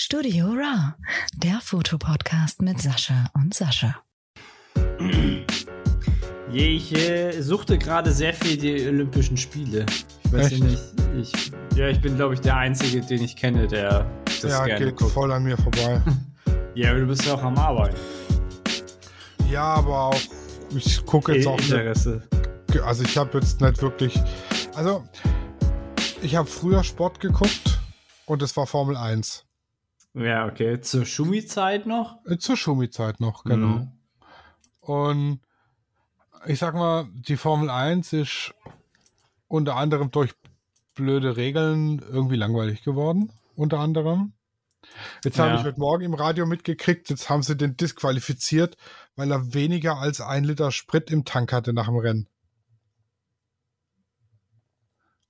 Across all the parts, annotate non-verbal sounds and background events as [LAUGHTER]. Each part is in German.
Studio Raw, der Fotopodcast mit Sascha und Sascha. Je, ich äh, suchte gerade sehr viel die Olympischen Spiele. Ich weiß Echt? ja nicht. Ich, ja, ich bin, glaube ich, der Einzige, den ich kenne, der das ja, gerne geht guckt. voll an mir vorbei. [LAUGHS] Ja, aber du bist ja auch am Arbeiten. ja, aber auch, ich gucke jetzt I- auch nicht, Interesse. also ich habe jetzt nicht wirklich, also ich habe früher Sport geguckt und es war Formel 1. Ja, okay. Zur Schumi-Zeit noch? Äh, Zur Schumi-Zeit noch, genau. Mhm. Und ich sag mal, die Formel 1 ist unter anderem durch blöde Regeln irgendwie langweilig geworden. Unter anderem. Jetzt habe Ja. ich heute Morgen im Radio mitgekriegt, jetzt haben sie den disqualifiziert, weil er weniger als ein Liter Sprit im Tank hatte nach dem Rennen.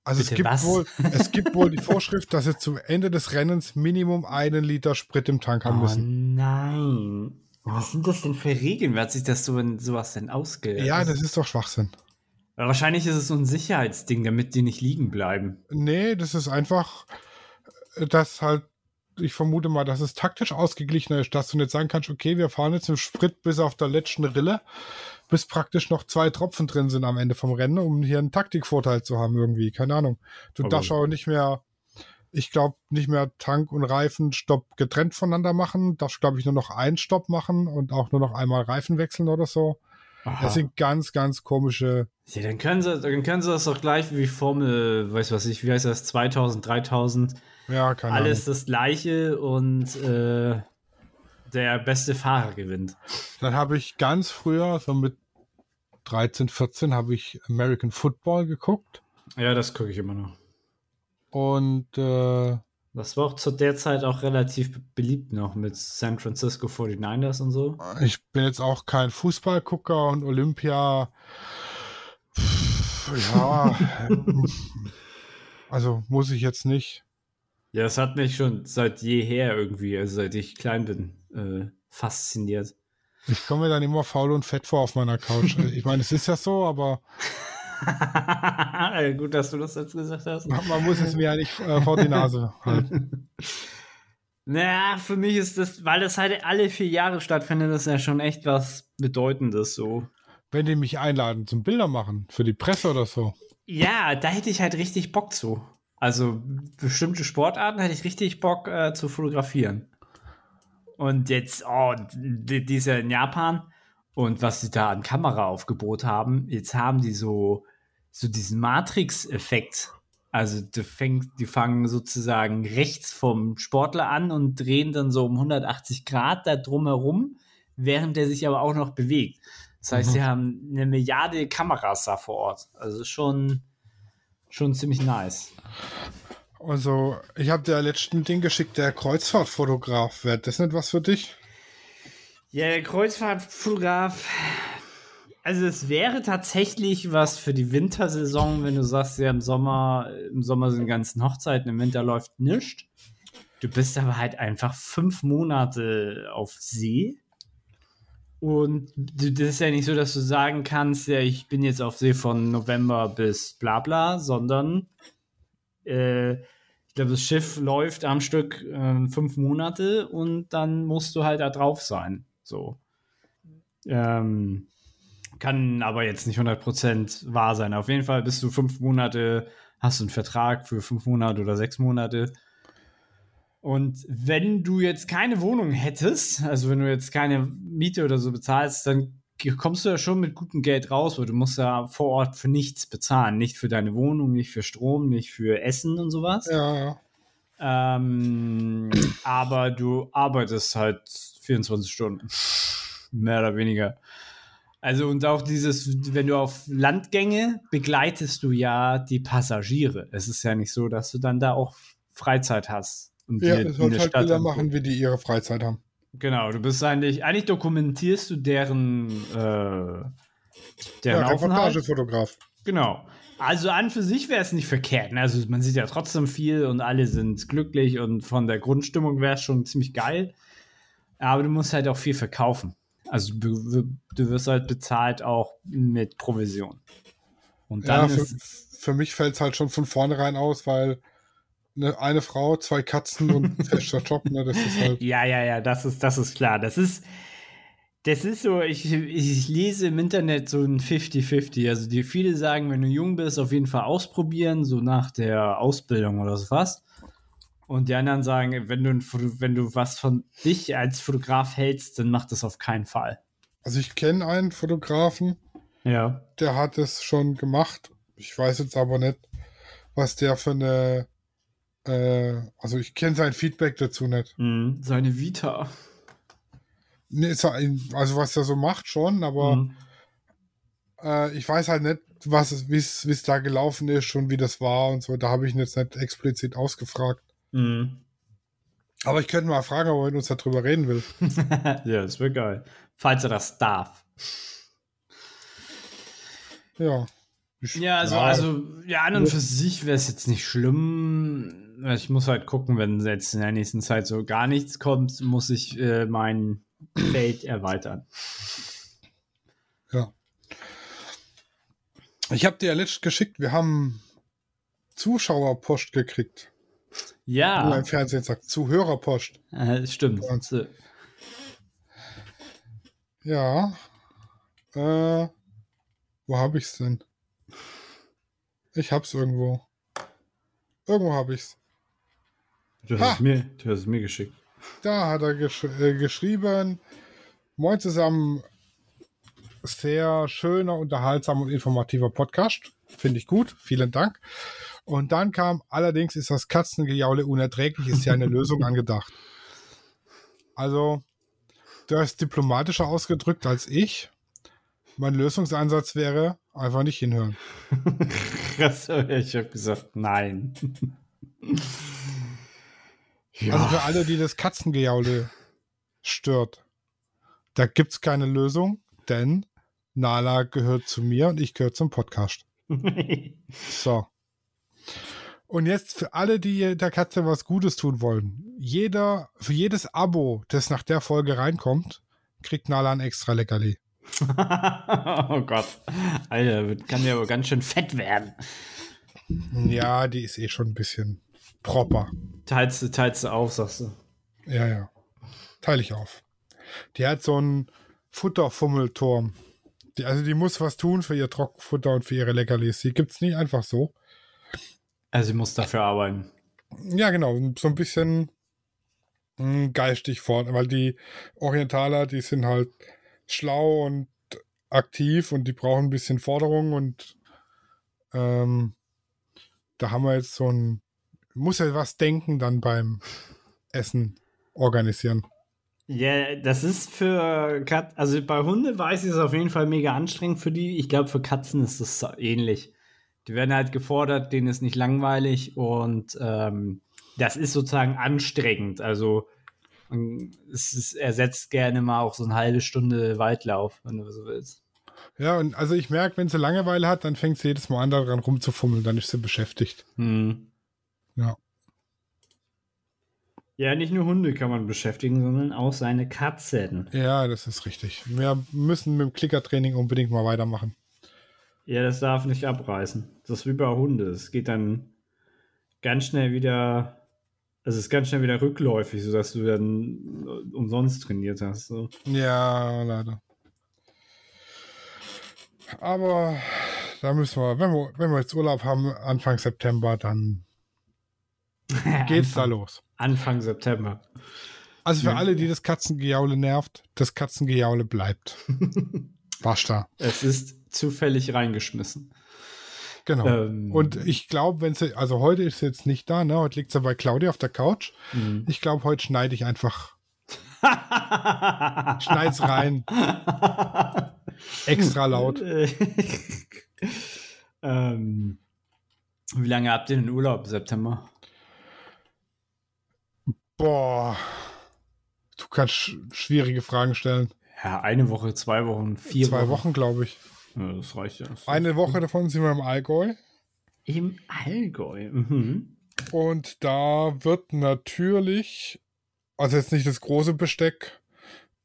Also es gibt, was? wohl, [LAUGHS] es gibt wohl die Vorschrift, dass sie zum Ende des Rennens Minimum einen Liter Sprit im Tank haben Oh müssen. nein. Was sind das denn für Regeln? Wer hat sich das so in sowas denn ausge... Ja, das ist doch Schwachsinn. Wahrscheinlich ist es so ein Sicherheitsding, damit die nicht liegen bleiben. Nee, das ist einfach, dass halt, ich vermute mal, dass es taktisch ausgeglichener ist, dass du nicht sagen kannst, okay, wir fahren jetzt im Sprit bis auf der letzten Rille, bis praktisch noch zwei Tropfen drin sind am Ende vom Rennen, um hier einen Taktikvorteil zu haben irgendwie. Keine Ahnung. Du Aber- darfst auch nicht mehr, ich glaube, nicht mehr Tank und Reifenstopp getrennt voneinander machen. Darfst, glaube ich, nur noch einen Stopp machen und auch nur noch einmal Reifen wechseln oder so. Aha. Das sind ganz, ganz komische Ja, dann können sie, dann können sie das doch gleich wie Formel, weiß was ich, wie heißt das, 2000, 3000, Ja, keine alles Ahnung. das gleiche und äh, der beste Fahrer gewinnt. Dann habe ich ganz früher, so mit 13, 14, habe ich American Football geguckt. Ja, das gucke ich immer noch. Und äh, Das war auch zu der Zeit auch relativ beliebt noch mit San Francisco 49ers und so. ich bin jetzt auch kein Fußballgucker und Olympia. pff, Ja, [LAUGHS] also muss ich jetzt nicht. Ja, das hat mich schon seit jeher irgendwie, also seit ich klein bin, äh, fasziniert. Ich komme mir dann immer faul und fett vor auf meiner Couch. [LAUGHS] Ich meine, es ist ja so, aber [LAUGHS] Gut, dass du das jetzt gesagt hast. man muss es mir ja nicht äh, vor die Nase [LAUGHS] halten. Naja, für mich ist das, weil das halt alle vier Jahre stattfindet, das ist ja schon echt was Bedeutendes so. Wenn die mich einladen zum Bilder machen, für die Presse oder so. Ja, da hätte ich halt richtig Bock zu. Also bestimmte Sportarten hätte ich richtig Bock äh, zu fotografieren. Und jetzt, oh, die, die ist ja in Japan und was sie da an Kameraaufgebot haben, jetzt haben die so, so diesen Matrix-Effekt. Also die, fängt, die fangen sozusagen rechts vom Sportler an und drehen dann so um 180 Grad da drumherum, während der sich aber auch noch bewegt. Das heißt, Mhm. sie haben eine Milliarde Kameras da vor Ort. Also schon, schon ziemlich nice. Also, ich habe dir letzten Ding geschickt, der Kreuzfahrtfotograf. Wäre das nicht was für dich? Ja, der Kreuzfahrtfotograf. Also es wäre tatsächlich was für die Wintersaison, wenn du sagst, ja im Sommer, im Sommer sind die ganzen Hochzeiten, im Winter läuft nichts. Du bist aber halt einfach fünf Monate auf See. Und das ist ja nicht so, dass du sagen kannst, ja, ich bin jetzt auf See von November bis bla bla, sondern äh, ich glaube, das Schiff läuft am Stück äh, fünf Monate und dann musst du halt da drauf sein. So. Ähm, kann aber jetzt nicht 100% wahr sein. Auf jeden Fall bist du fünf Monate, hast du einen Vertrag für fünf Monate oder sechs Monate. Und wenn du jetzt keine Wohnung hättest, also wenn du jetzt keine Miete oder so bezahlst, dann kommst du ja schon mit gutem Geld raus, weil du musst ja vor Ort für nichts bezahlen. Nicht für deine Wohnung, nicht für Strom, nicht für Essen und sowas. Ja, ja. Ähm, aber du arbeitest halt 24 Stunden. Mehr oder weniger. Also und auch dieses, wenn du auf Landgänge begleitest du ja die Passagiere. Es ist ja nicht so, dass du dann da auch Freizeit hast. Und Ja, sollst eine halt Bilder machen, wie die ihre Freizeit haben. Genau, du bist eigentlich, eigentlich dokumentierst du deren, äh, deren Ja. Reportagefotograf. Genau. Also an für sich wäre es nicht verkehrt. ne? Also man sieht ja trotzdem viel und alle sind glücklich und von der Grundstimmung wäre es schon ziemlich geil. Aber du musst halt auch viel verkaufen. Also du, du wirst halt bezahlt auch mit Provision. Und Ja, dann für, ist für mich fällt es halt schon von vornherein aus, weil eine, eine Frau, zwei Katzen und ein [LAUGHS] fester Job, ne? Das ist halt. Ja, ja, ja, das ist, das ist klar. Das ist, das ist so, ich, ich lese im Internet so ein 50-50. Also die viele sagen, wenn du jung bist, auf jeden Fall ausprobieren, so nach der Ausbildung oder so was. Und die anderen sagen, wenn du, wenn du was von dich als Fotograf hältst, dann mach das auf keinen Fall. Also ich kenne einen Fotografen, Ja. der hat es schon gemacht. Ich weiß jetzt aber nicht, was der für eine. Äh, also ich kenne sein Feedback dazu nicht. Mhm. Seine Vita. Nee, also was er so macht schon, aber Mhm. äh, ich weiß halt nicht, was wie es da gelaufen ist und wie das war und so. Da habe ich ihn jetzt nicht explizit ausgefragt. Mhm. Aber ich könnte mal fragen, ob er mit uns darüber reden will. [LAUGHS] ja, das wäre geil. Falls er das darf. Ja. Ich, Ja, also, also ja, an und für sich wäre es jetzt nicht schlimm. Ich muss halt gucken, wenn jetzt in der nächsten Zeit so gar nichts kommt, muss ich äh, mein Feld erweitern. Ja. Ich habe dir ja letztens geschickt, wir haben Zuschauerpost gekriegt. Ja, im Fernsehen sagt, Zuhörerpost. äh, stimmt. Ja. Äh, wo habe ich's denn? Ich hab's irgendwo. Irgendwo habe ich's. Du Ha! hast, es mir, du hast es mir geschickt. Da hat er gesch äh, geschrieben. Moin zusammen. Sehr schöner, unterhaltsamer und informativer Podcast. Finde ich gut. Vielen Dank. Und dann kam, allerdings ist das Katzengejaule unerträglich, ist ja eine [LAUGHS] Lösung angedacht. Also, du hast diplomatischer ausgedrückt als ich. Mein Lösungsansatz wäre, einfach nicht hinhören. [LAUGHS] Krass, ich habe gesagt, nein. Ja. Also für alle, die das Katzengejaule stört, da gibt's keine Lösung, denn Nala gehört zu mir und ich gehöre zum Podcast. [LAUGHS] So. Und jetzt für alle, die der Katze was Gutes tun wollen. Jeder, für jedes Abo, das nach der Folge reinkommt, kriegt Nala ein extra Leckerli. [LAUGHS] oh Gott. Alter, kann ja aber ganz schön fett werden. Ja, die ist eh schon ein bisschen proper. Teilst du, teilst du auf, sagst du. Ja, ja. Teile ich auf. Die hat so einen Futterfummelturm. Die, also die muss was tun für ihr Trockenfutter und für ihre Leckerlis. Die gibt's nicht einfach so. Also, ich muss dafür arbeiten. Ja, genau. So ein bisschen mh, geistig vorne, weil die Orientaler, die sind halt schlau und aktiv und die brauchen ein bisschen Forderung und ähm, da haben wir jetzt so ein, muss ja was denken dann beim Essen organisieren. Ja, das ist für Katzen, also bei Hunde weiß ich es auf jeden Fall mega anstrengend für die. Ich glaube, für Katzen ist es ähnlich. Die werden halt gefordert, denen ist nicht langweilig und ähm, das ist sozusagen anstrengend. Also es ist, ersetzt gerne mal auch so eine halbe Stunde Waldlauf, wenn du so willst. Ja, und also ich merke, wenn sie Langeweile hat, dann fängt sie jedes Mal an, daran rumzufummeln, dann ist sie beschäftigt. Hm. Ja. Ja, nicht nur Hunde kann man beschäftigen, sondern auch seine Katzen. Ja, das ist richtig. Wir müssen mit dem Klickertraining unbedingt mal weitermachen. Ja, das darf nicht abreißen. Das ist wie bei Hunde. Es geht dann ganz schnell wieder, es ist ganz schnell wieder rückläufig, sodass du dann umsonst trainiert hast. So. Ja, leider. Aber da müssen wir, wenn wir, wenn wir jetzt Urlaub haben, Anfang September, dann [LAUGHS] geht's da Anfang, los. Anfang September. Also für Ja. alle, die das Katzengejaule nervt, das Katzengejaule bleibt. [LAUGHS] Basta. Es ist zufällig reingeschmissen. Genau. Ähm, Und ich glaube, wenn sie, also heute ist sie jetzt nicht da, ne? Heute liegt sie bei Claudia auf der Couch. Mhm. Ich glaube, heute schneide ich einfach, [LAUGHS] schneid's rein, extra laut. ähm, wie lange habt ihr den Urlaub? September? Boah. Du kannst sch schwierige Fragen stellen. Ja, eine Woche, zwei Wochen, vier Zwei Wochen, glaube ich. Ja, das reicht ja. Das Eine Woche davon sind wir im Allgäu. Im Allgäu. Mhm. Und da wird natürlich, also jetzt nicht das große Besteck,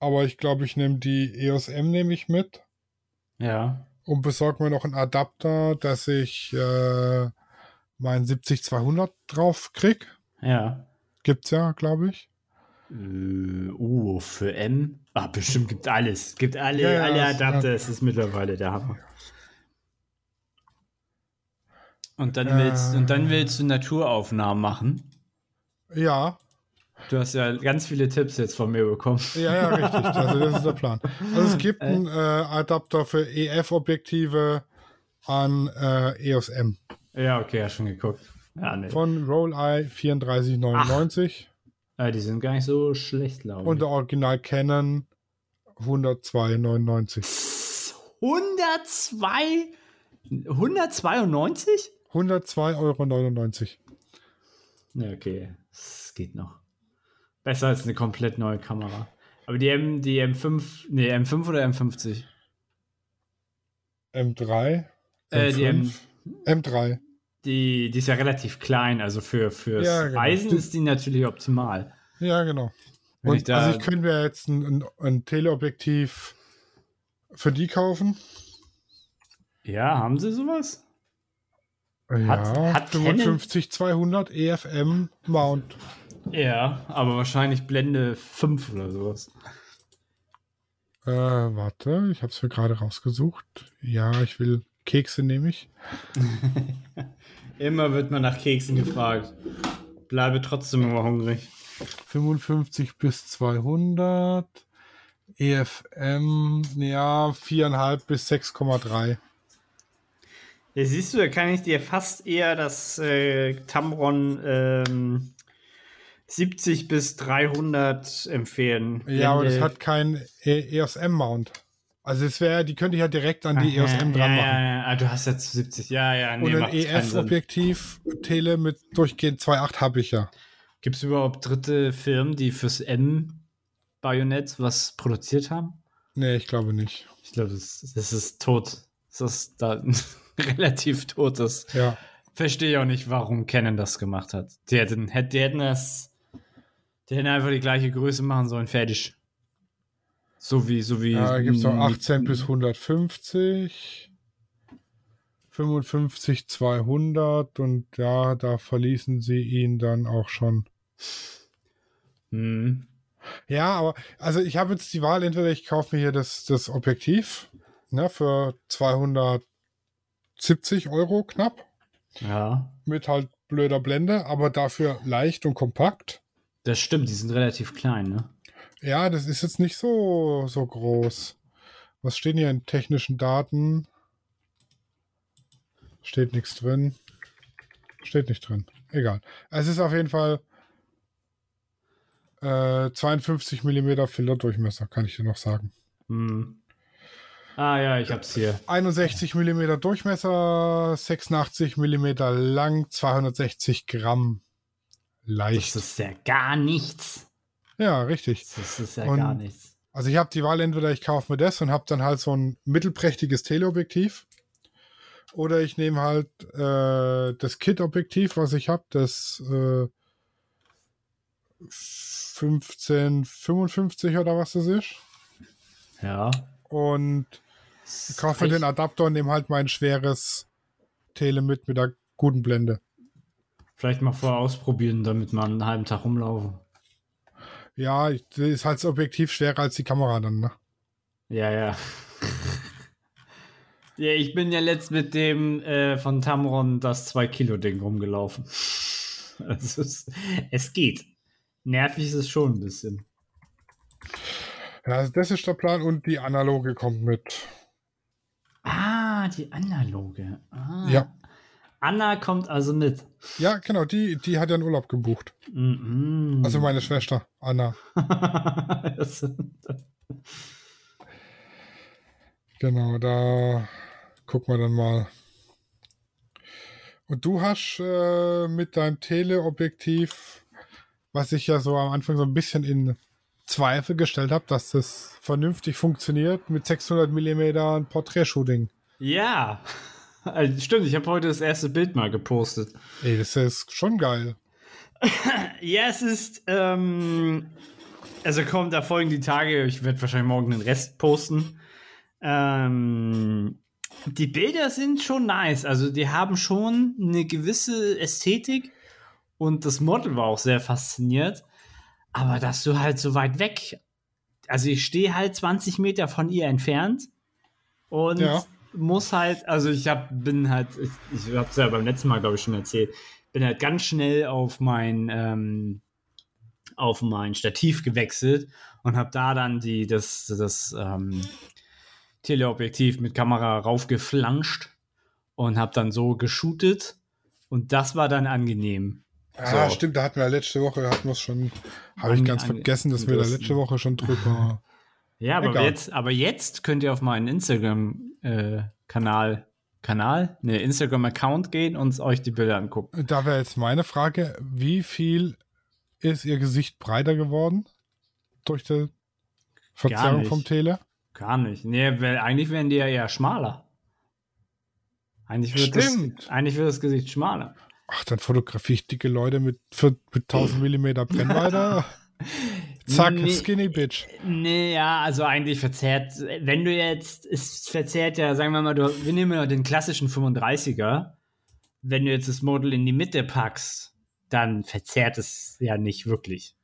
aber ich glaube, ich nehme die EOS M nehme ich mit Ja. und besorge mir noch einen Adapter, dass ich äh, mein 70-200 drauf krieg. Ja. Gibt's ja, glaube ich. Äh, uh, für M. Ah, bestimmt gibt alles. Gibt alle, Ja, ja, alle Adapter. ja. Es ist mittlerweile der Hammer. Und dann Äh. willst, und dann willst du Naturaufnahmen machen. Ja, Du hast ja ganz viele Tipps jetzt von mir bekommen. ja, ja, richtig. Also das ist der Plan. Also es gibt einen äh, Adapter für EF-Objektive an äh, EOS M Ja, okay, hast schon geguckt. Ja, nee. von Rolleye 3499 Ja, die sind gar nicht so schlecht, glaube und ich. der Original Canon 102,99. 102? 192? 102,99 Euro. Ja, okay. Das geht noch. Besser als eine komplett neue Kamera. Aber die M, die M5, nee, M5 oder M50? M3. Äh, die M, M3. Die, die ist ja relativ klein, also für fürs Ja, genau. Reisen ist die natürlich optimal. Ja, genau. Wenn Und ich da- also ich könnte mir jetzt ein, ein, ein Teleobjektiv für die kaufen. Ja, haben sie sowas? ja, hat 55 200 EFM Mount. Ja, aber wahrscheinlich Blende 5 oder sowas. Äh, warte, ich habe es mir gerade rausgesucht. Ja, ich will Kekse nehme ich. [LAUGHS] Immer wird man nach Keksen gefragt. Bleibe trotzdem immer hungrig. 55 bis 200. EFM, ja, 4,5 bis 6,3. Ja, siehst du, da kann ich dir fast eher das äh, Tamron ähm, 70 bis 300 empfehlen. Ja, aber das hat kein E- EOS M Mount. Also es wäre, die könnte ich ja direkt an die EOS Aha, M dran ja, machen. Ja, ja, ah, du hast jetzt 70, ja, ja, nee, Und ein. EF-Objektiv Tele mit durchgehend 2,8 habe ich ja. Gibt es überhaupt dritte Firmen, die fürs M-Bajonett was produziert haben? Nee, ich glaube nicht. Ich glaube, das, das ist tot. Das ist da [LAUGHS] relativ tot. Das Ja. verstehe ich auch nicht, warum Canon das gemacht hat. Die hätten, hätt- die hätten das. Die hätten einfach die gleiche Größe machen sollen, fertig. So wie, so wie. Ja, da gibt es noch mm, 18 bis 150, 55, 200 und ja, da verließen sie ihn dann auch schon. mm, Ja, aber also ich habe jetzt die Wahl, entweder ich kaufe mir hier das, das Objektiv ne, für 270 Euro knapp Ja. mit halt blöder Blende, aber dafür leicht und kompakt. Das stimmt, die sind relativ klein, ne? Ja, das ist jetzt nicht so, so groß. Was stehen hier in technischen Daten? Steht nichts drin. Steht nicht drin. Egal. Es ist auf jeden Fall äh, 52 mm Filterdurchmesser, kann ich dir noch sagen. Hm. Ah ja, ich hab's hier. 61 mm Durchmesser, 86 mm lang, 260 Gramm. Das Leicht. ist ja gar nichts. Ja, richtig. Das ist ja Und- gar nichts. Also ich habe die Wahl, entweder ich kaufe mir das und habe dann halt so ein mittelprächtiges Teleobjektiv. Oder ich nehme halt äh, das Kit-Objektiv, was ich habe, das äh, 1555 oder was das ist. Ja. Und kaufe mir den Adapter und nehme halt mein schweres Tele mit mit der guten Blende. Vielleicht mal vorher ausprobieren, damit man einen halben Tag rumlaufen. Ja, ist halt das Objektiv schwerer als die Kamera dann, ne? Ja, ja. [LAUGHS] ja, ich bin ja letzt mit dem äh, von Tamron das 2-Kilo-Ding rumgelaufen. [LAUGHS] es, ist, es geht. Nervig ist es schon ein bisschen. Ja, also das ist der Plan und die analoge kommt mit. Ah, die analoge. Ah. Ja. Anna kommt also mit. Ja, genau, die, die hat ja einen Urlaub gebucht. Mhm. Also meine Schwester, Anna. [LAUGHS] Genau, da gucken wir dann mal. Und du hast äh, mit deinem Teleobjektiv, was ich ja so am Anfang so ein bisschen in Zweifel gestellt habe, dass das vernünftig funktioniert, mit 600 mm ein Porträtshooting. ja. Also, stimmt, ich habe heute das erste Bild mal gepostet. Ey, das ist schon geil. [CLEARS THROAT] Ja, es ist, ähm, also kommt, da folgen die Tage, ich werde wahrscheinlich morgen den Rest posten. Ähm, Die Bilder sind schon nice. Also die haben schon eine gewisse Ästhetik und das Model war auch sehr fasziniert. Aber dass du halt so weit weg, also ich stehe halt 20 Meter von ihr entfernt und Ja. Muss halt, also ich hab, bin halt, ich, ich habe es ja beim letzten Mal, glaube ich, schon erzählt, bin halt ganz schnell auf mein, ähm, auf mein Stativ gewechselt und habe da dann die, das, das ähm, Teleobjektiv mit Kamera raufgeflanscht und habe dann so geshootet und das war dann angenehm. Ah, So. stimmt, da hatten wir letzte Woche, hatten wir es schon, habe ich An- ganz an- vergessen, dass wir da letzte Woche schon drüber. Ja, aber Egal. jetzt, aber jetzt könnt ihr auf meinen Instagram-Kanal, Kanal, ne, Instagram-Account gehen und euch die Bilder angucken. Da wäre jetzt meine Frage, wie viel ist ihr Gesicht breiter geworden durch die Verzerrung vom Tele? Gar nicht. Nee, weil eigentlich werden die ja eher schmaler. Eigentlich wird, das, Stimmt. eigentlich wird das Gesicht schmaler. Ach, dann fotografiere ich dicke Leute mit, für, mit 1000 Millimeter Brennweite. [LAUGHS] Zack, Nee. Skinny Bitch. Nee, ja, also eigentlich verzerrt, wenn du jetzt, es verzerrt ja, sagen wir mal, du, wir nehmen ja den klassischen 35er. Wenn du jetzt das Model in die Mitte packst, dann verzerrt es ja nicht wirklich.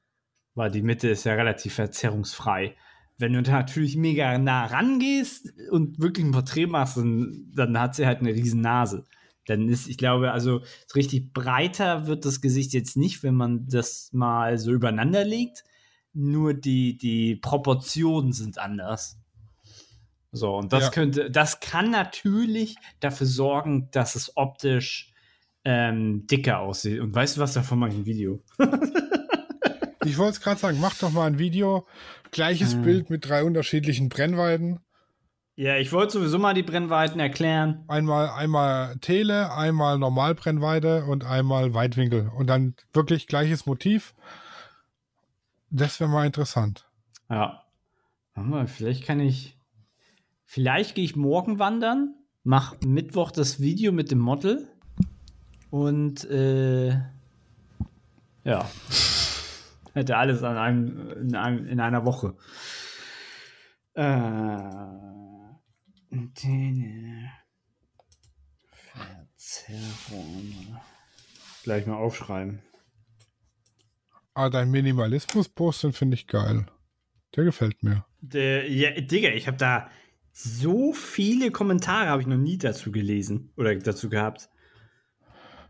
Weil die Mitte ist ja relativ verzerrungsfrei. Wenn du da natürlich mega nah rangehst und wirklich ein Porträt machst, dann, dann hat sie halt eine riesen Nase. Dann ist, ich glaube, also so richtig breiter wird das Gesicht jetzt nicht, wenn man das mal so übereinander legt nur die, die Proportionen sind anders. So, und das Ja. könnte, das kann natürlich dafür sorgen, dass es optisch ähm, dicker aussieht. Und weißt du was davon mache ich ein Video? [LAUGHS] Ich wollte es gerade sagen, mach doch mal ein Video, gleiches Hm. Bild mit drei unterschiedlichen Brennweiten. Ja, ich wollte sowieso mal die Brennweiten erklären. Einmal, einmal Tele, einmal Normalbrennweite und einmal Weitwinkel. Und dann wirklich gleiches Motiv. Das wäre mal interessant. Ja. Vielleicht kann ich. Vielleicht gehe ich morgen wandern, mach Mittwoch das Video mit dem Model und äh, ja. Hätte alles an einem, in, einem, in einer Woche. Äh, Antenne. Verzerrung. Gleich mal aufschreiben. Aber Ah, dein Minimalismus-Post, den finde ich geil. Der gefällt mir. Der, ja, Digga, ich habe da so viele Kommentare habe ich noch nie dazu gelesen oder dazu gehabt.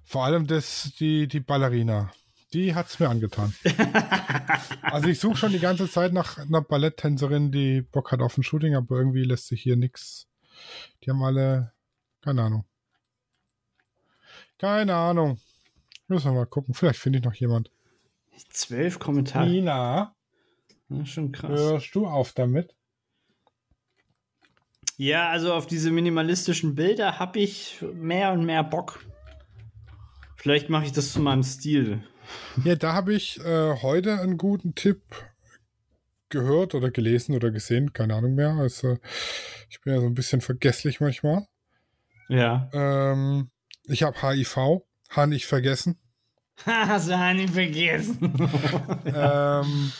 Vor allem das, die, die Ballerina. Die hat es mir angetan. [LAUGHS] also ich suche schon die ganze Zeit nach einer Balletttänzerin, die Bock hat auf ein Shooting, aber irgendwie lässt sich hier nichts. Die haben alle, keine Ahnung. Keine Ahnung. Müssen wir mal gucken. Vielleicht finde ich noch jemand. Zwölf Kommentare. Nina, schon krass. hörst du auf damit? Ja, also auf diese minimalistischen Bilder habe ich mehr und mehr Bock. Vielleicht mache ich das zu meinem Stil. Ja, da habe ich äh, heute einen guten Tipp gehört oder gelesen oder gesehen, keine Ahnung mehr. Also ich bin ja so ein bisschen vergesslich manchmal. Ja. Ähm, ich habe HIV, habe nicht vergessen. [LAUGHS] Hast du nicht vergessen. [LAUGHS] ähm,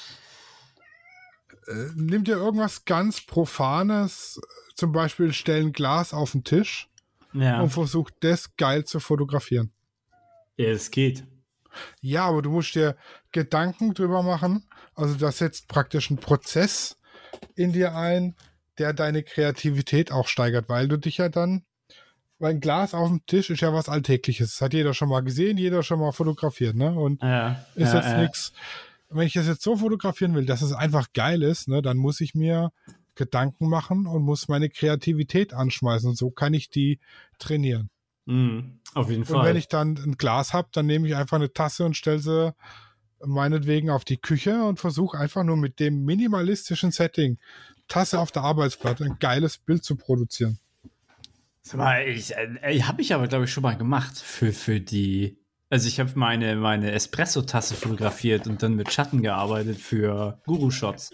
äh, nimm dir irgendwas ganz Profanes, zum Beispiel stell ein Glas auf den Tisch ja. und versuch das geil zu fotografieren. ja, es geht. Ja, aber du musst dir Gedanken drüber machen. Also das setzt praktisch einen Prozess in dir ein, der deine Kreativität auch steigert, weil du dich ja dann, weil ein Glas auf dem Tisch ist ja was Alltägliches. Das hat jeder schon mal gesehen, jeder schon mal fotografiert, ne? Und Ja. ist ja, jetzt ja. nichts. Wenn ich das jetzt so fotografieren will, dass es einfach geil ist, ne, dann muss ich mir Gedanken machen und muss meine Kreativität anschmeißen. Und so kann ich die trainieren. Mhm, auf jeden Und Fall. wenn ich dann ein Glas habe, dann nehme ich einfach eine Tasse und stelle sie meinetwegen auf die Küche und versuche einfach nur mit dem minimalistischen Setting, Tasse auf der Arbeitsplatte, ein geiles Bild zu produzieren. Sag mal, ich, äh, habe ich aber, glaube ich, schon mal gemacht für, für die. Also ich habe meine, meine Espresso-Tasse fotografiert und dann mit Schatten gearbeitet für Guru-Shots.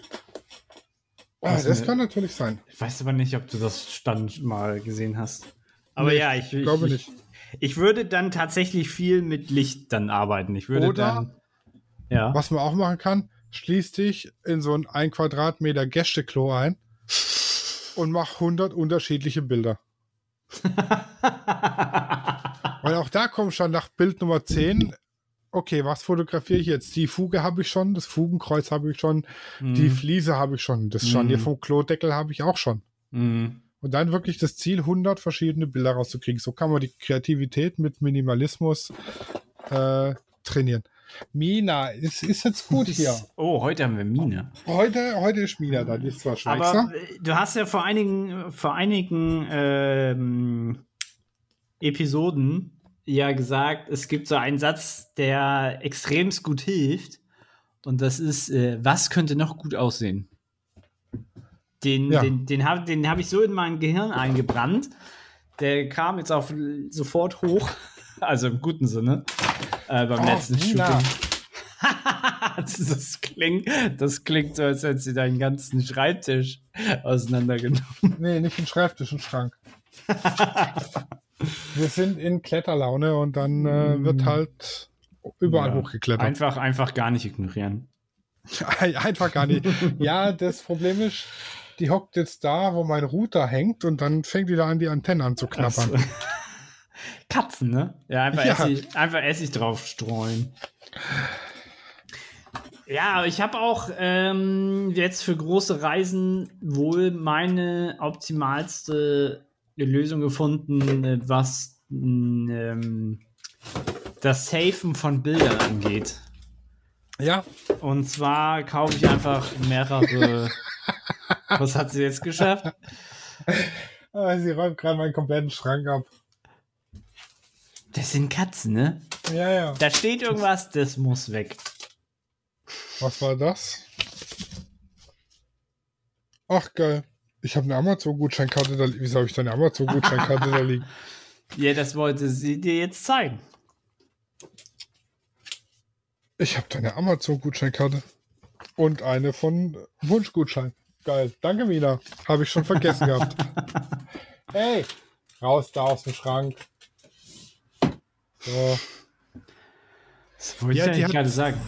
Ah, das eine- kann natürlich sein. Ich weiß aber nicht, ob du das Stand mal gesehen hast. Aber Nee, ja, ich, ich glaube ich, nicht. Ich würde dann tatsächlich viel mit Licht dann arbeiten. Ich würde Oder- dann. Ja. Was man auch machen kann, schließ dich in so ein 1 Quadratmeter Gästeklo ein und mach 100 unterschiedliche Bilder. [LAUGHS] Weil auch da kommt schon nach Bild Nummer 10, okay, was fotografiere ich jetzt? Die Fuge habe ich schon, das Fugenkreuz habe ich schon, die Mhm. Fliese habe ich schon, das Scharnier Mhm. vom Klodeckel habe ich auch schon. Mhm. Und dann wirklich das Ziel, 100 verschiedene Bilder rauszukriegen. So kann man die Kreativität mit Minimalismus äh, trainieren. Mina, es ist jetzt gut hier. Oh, heute haben wir Mine. Heute, heute ist Mina da, die ist zwar Schweizer. Aber äh, du hast ja vor einigen, vor einigen ähm, Episoden ja gesagt, es gibt so einen Satz, der extremst gut hilft. Und das ist, äh, was könnte noch gut aussehen? Den, Ja. den, den habe den hab ich so in mein Gehirn eingebrannt. Der kam jetzt auch sofort hoch. [LAUGHS] Also im guten Sinne. Äh, beim Oh, letzten Nina. Shooting. [LAUGHS] das, klingt, das klingt so, als hättest du deinen ganzen Schreibtisch auseinandergenommen. Nee, nicht ein Schreibtisch, ein Schrank. [LAUGHS] Wir sind in Kletterlaune und dann äh, wird halt überall Ja. hochgeklettert. Einfach, einfach gar nicht ignorieren. Einfach gar nicht. Ja, das Problem ist, die hockt jetzt da, wo mein Router hängt und dann fängt die da an, die Antennen anzuknabbern. Ach so. [LAUGHS] Katzen, ne? Ja, einfach, Ja. Essig, einfach Essig drauf streuen. Ja, ich habe auch ähm, jetzt für große Reisen wohl meine optimalste Lösung gefunden, was ähm, das Safen von Bildern angeht. Ja, Und zwar kaufe ich einfach mehrere. [LAUGHS] was hat sie jetzt geschafft? äh, sie räumt gerade meinen kompletten Schrank ab. Das sind Katzen, ne? Ja, ja. Da steht irgendwas, das muss weg. Was war das? Ach, geil. Ich habe eine Amazon-Gutscheinkarte da liegen. Wieso habe ich da eine Amazon-Gutscheinkarte da liegen? [LAUGHS] Ja, das wollte sie dir jetzt zeigen. Ich habe da eine Amazon-Gutscheinkarte. Und eine von Wunschgutschein. Geil. Danke, Mina. Habe ich schon vergessen gehabt. [LAUGHS] Hey, raus da aus dem Schrank. So. Das wollte Ja, ich die eigentlich hat- gerade sagen.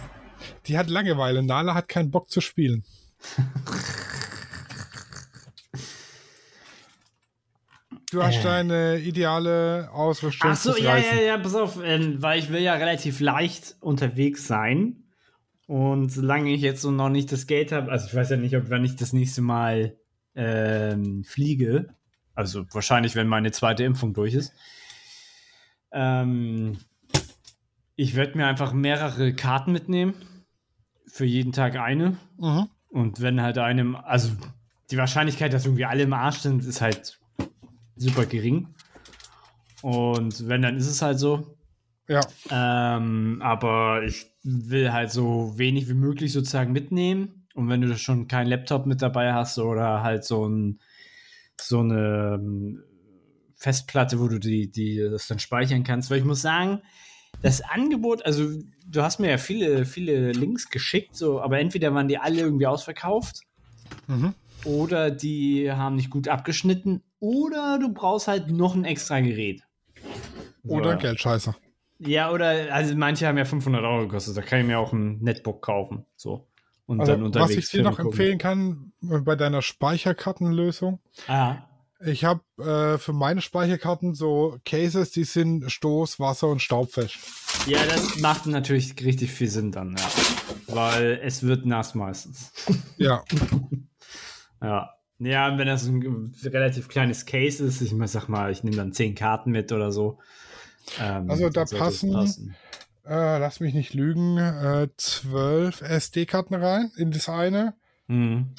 Die hat Langeweile. Nala hat keinen Bock zu spielen. Du hast Äh. deine ideale Ausrüstung Ach so, ja, ja, ja, pass auf, ähm, weil ich will ja relativ leicht unterwegs sein. Und solange ich jetzt so noch nicht das Geld habe, also ich weiß ja nicht, ob wenn ich das nächste Mal ähm, fliege, also wahrscheinlich, wenn meine zweite Impfung durch ist, ähm, ich werde mir einfach mehrere Karten mitnehmen. Für jeden Tag eine. Mhm. Und wenn halt einem, also die Wahrscheinlichkeit, dass irgendwie alle im Arsch sind, ist halt super gering. Und wenn, dann ist es halt so. Ja, Ähm, aber ich will halt so wenig wie möglich sozusagen mitnehmen. Und wenn du schon keinen Laptop mit dabei hast oder halt so ein so eine ähm, Festplatte, wo du die, die das dann speichern kannst, weil ich muss sagen, das Angebot, also du hast mir ja viele, viele Links geschickt, so, aber entweder waren die alle irgendwie ausverkauft Mhm. oder die haben nicht gut abgeschnitten oder du brauchst halt noch ein extra Gerät. oder So. Geldscheißer. Ja, oder, also manche haben ja 500 Euro gekostet, da kann ich mir auch ein Netbook kaufen, so. Und Also, dann unterwegs was ich dir noch gucken. empfehlen kann äh, bei deiner Speicherkartenlösung, Ah, ich habe äh, für meine Speicherkarten so Cases, die sind Stoß, Wasser und Staubfest. ja, das macht natürlich richtig viel Sinn dann, ja. Weil es wird nass meistens. [LAUGHS] Ja, [LAUGHS] Ja. Ja, wenn das ein relativ kleines Case ist, ich sag mal, ich nehme dann 10 Karten mit oder so. Ähm, Also da es passen- äh, lass mich nicht lügen, äh, 12 SD-Karten rein in das eine. Mhm.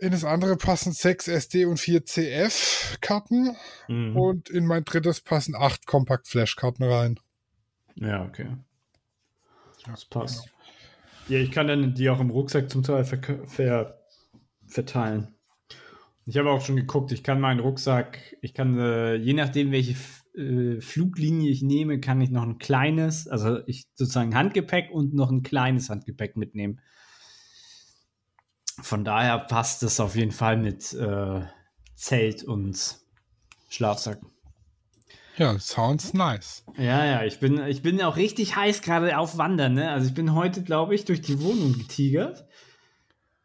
In das andere passen 6 SD und 4 CF-Karten. Mhm. Und in mein drittes passen 8 Compact-Flash-Karten rein. Ja, okay. Das passt. Ja, ich kann dann die auch im Rucksack zum Teil ver ver verteilen. Ich habe auch schon geguckt, ich kann meinen Rucksack, ich kann, äh, je nachdem, welche äh, Fluglinie ich nehme, kann ich noch ein kleines, also ich sozusagen Handgepäck und noch ein kleines Handgepäck mitnehmen. Von daher passt es auf jeden Fall mit äh, Zelt und Schlafsack. Ja, sounds nice. Ja, ja, ich bin, ich bin auch richtig heiß gerade auf Wandern, ne? Also ich bin heute, glaube ich, durch die Wohnung getigert.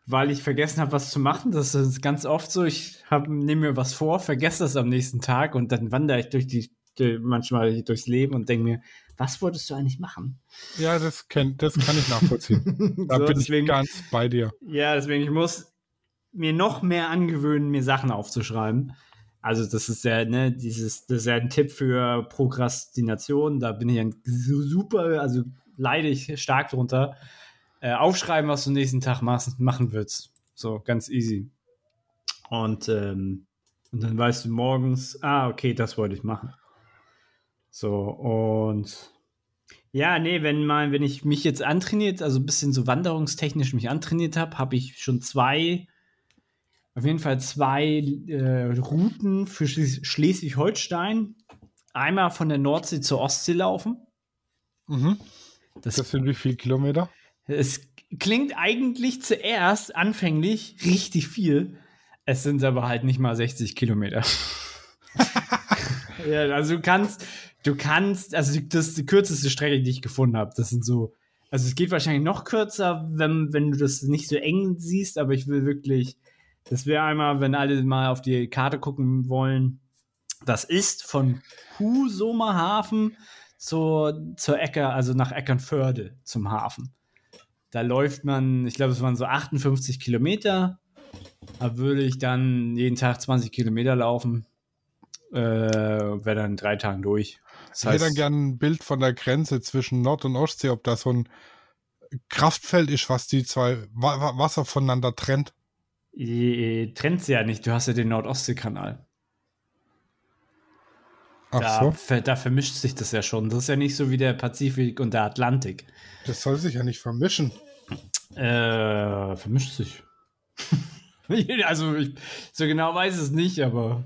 weil ich vergessen habe, was zu machen. Das ist ganz oft so. Ich nehme mir was vor, vergesse das am nächsten Tag und dann wandere ich durch die, die manchmal durchs Leben und denke mir, was wolltest du eigentlich machen? Ja, das, kenn, das kann ich nachvollziehen. [LAUGHS] da so, bin deswegen, ich ganz bei dir. Ja, deswegen, ich muss mir noch mehr angewöhnen, mir Sachen aufzuschreiben. Also, das ist ja, ne, dieses, das ist ja ein Tipp für Prokrastination. Da bin ich ein super, also leide ich stark drunter. Äh, aufschreiben, was du nächsten Tag machst, machen willst. So, ganz easy. Und, ähm, und dann weißt du morgens, ah, okay, das wollte ich machen. So, und ja, nee, wenn mal, wenn ich mich jetzt antrainiert, also ein bisschen so wanderungstechnisch mich antrainiert habe, habe ich schon zwei, auf jeden Fall zwei äh, Routen für Schleswig-Holstein. Einmal von der Nordsee zur Ostsee laufen. Mhm. Das, das sind wie viele Kilometer? Es klingt eigentlich zuerst anfänglich richtig viel. Es sind aber halt nicht mal 60 Kilometer. [LAUGHS] [LAUGHS] ja, also du kannst, du kannst, also das ist die kürzeste Strecke, die ich gefunden habe. Das sind so, also es geht wahrscheinlich noch kürzer, wenn, wenn du das nicht so eng siehst, aber ich will wirklich, das wäre einmal, wenn alle mal auf die Karte gucken wollen, das ist von Husumerhafen zur, zur Ecke, also nach Eckernförde zum Hafen. Da läuft man, ich glaube, es waren so 58 Kilometer. Da würde ich dann jeden Tag 20 Kilometer laufen. Äh, Wäre dann drei Tagen durch. Das ich hätte dann gerne ein Bild von der Grenze zwischen Nord- und Ostsee, ob da so ein Kraftfeld ist, was die zwei Wasser voneinander trennt. Trennt sie ja nicht, du hast ja den Nord-Ostsee-Kanal. Ach da, so. da vermischt sich das ja schon. Das ist ja nicht so wie der Pazifik und der Atlantik. Das soll sich ja nicht vermischen. Äh, vermischt sich. [LAUGHS] also, ich, so genau weiß es nicht, aber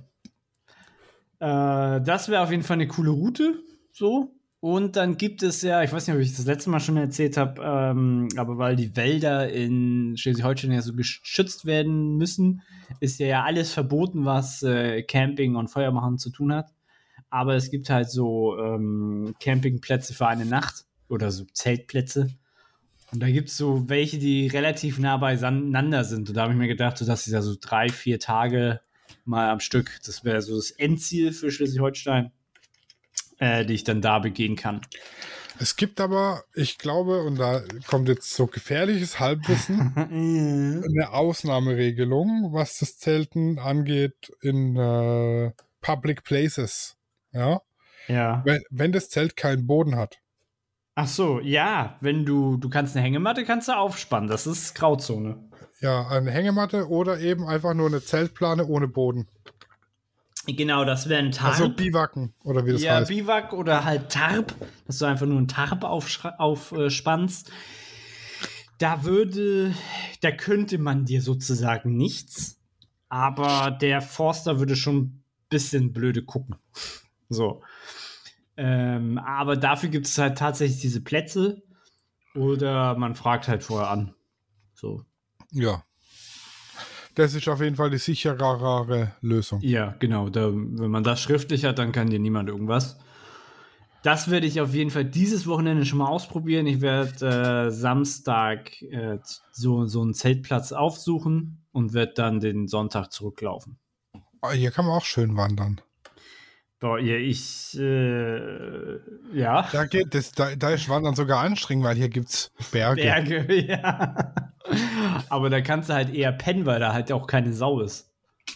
äh, das wäre auf jeden Fall eine coole Route. So. Und dann gibt es ja, ich weiß nicht, ob ich das letzte Mal schon erzählt habe, ähm, aber weil die Wälder in Schleswig-Holstein ja so geschützt werden müssen, ist ja, ja alles verboten, was äh, Camping und Feuermachen zu tun hat. Aber es gibt halt so ähm, Campingplätze für eine Nacht oder so Zeltplätze. Und da gibt es so welche, die relativ nah beieinander sind. Und da habe ich mir gedacht, so, dass ich da so drei, vier Tage mal am Stück, das wäre so das Endziel für Schleswig-Holstein, äh, die ich dann da begehen kann. Es gibt aber, ich glaube, und da kommt jetzt so gefährliches Halbwissen, [LAUGHS] eine Ausnahmeregelung, was das Zelten angeht in äh, Public Places. Ja. Ja. Wenn, wenn das Zelt keinen Boden hat. Ach so, ja, wenn du, du kannst eine Hängematte, kannst du aufspannen. Das ist Grauzone. Ja, eine Hängematte oder eben einfach nur eine Zeltplane ohne Boden. Genau, das wäre ein Tarp. Also Biwaken, oder wie das ja, heißt. Ja, Biwak oder halt Tarp, dass du einfach nur ein Tarp aufspannst. Da würde, da könnte man dir sozusagen nichts, aber der Forster würde schon ein bisschen blöde gucken. So. Ähm, aber dafür gibt es halt tatsächlich diese Plätze oder man fragt halt vorher an. So. Ja. Das ist auf jeden Fall die sicherere Lösung. Ja, genau. Da, wenn man das schriftlich hat, dann kann dir niemand irgendwas. Das werde ich auf jeden Fall dieses Wochenende schon mal ausprobieren. Ich werde äh, Samstag äh, so, so einen Zeltplatz aufsuchen und werde dann den Sonntag zurücklaufen. Ah, hier kann man auch schön wandern. Boah, ja, ich, äh, ja. Da geht das, da, da ist Wandern sogar anstrengend, weil hier gibt's Berge. Berge, [LAUGHS] ja. Aber da kannst du halt eher pennen, weil da halt auch keine Sau ist.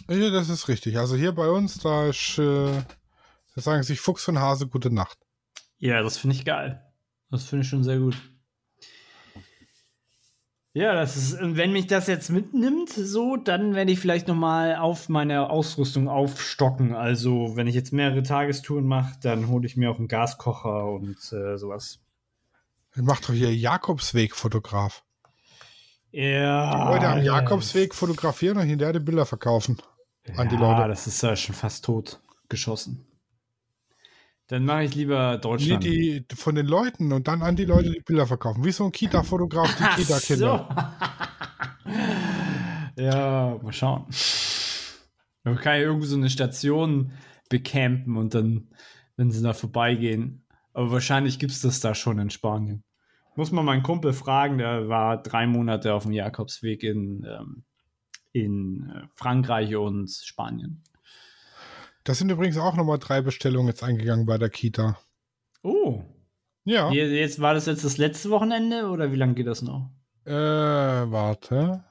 Ja, das ist richtig. Also hier bei uns, da ist, äh, da sagen sich Fuchs und Hase gute Nacht. Ja, das finde ich geil. Das finde ich schon sehr gut. Ja, das ist, wenn mich das jetzt mitnimmt, so, dann werde ich vielleicht nochmal auf meine Ausrüstung aufstocken. Also, wenn ich jetzt mehrere Tagestouren mache, dann hole ich mir auch einen Gaskocher und äh, sowas. Macht doch hier Jakobsweg-Fotograf. Ja. Leute am Jakobsweg fotografieren und hinterher die Bilder verkaufen an die Leute. Ja, das ist ja schon fast tot geschossen. Dann mache ich lieber Deutschland. Nee, die von den Leuten und dann an die Leute die Bilder verkaufen. Wie so ein Kita-Fotograf, die [LAUGHS] Kita-Kinder. So. [LAUGHS] ja, mal schauen. Man kann ja irgendwie so eine Station becampen und dann, wenn sie da vorbeigehen. Aber wahrscheinlich gibt es das da schon in Spanien. Muss man meinen Kumpel fragen, der war drei Monate auf dem Jakobsweg in, ähm, in äh, Frankreich und Spanien. Das sind übrigens auch nochmal drei Bestellungen jetzt eingegangen bei der Kita. Oh. Ja. Jetzt war das jetzt das letzte Wochenende oder wie lange geht das noch? Äh, warte.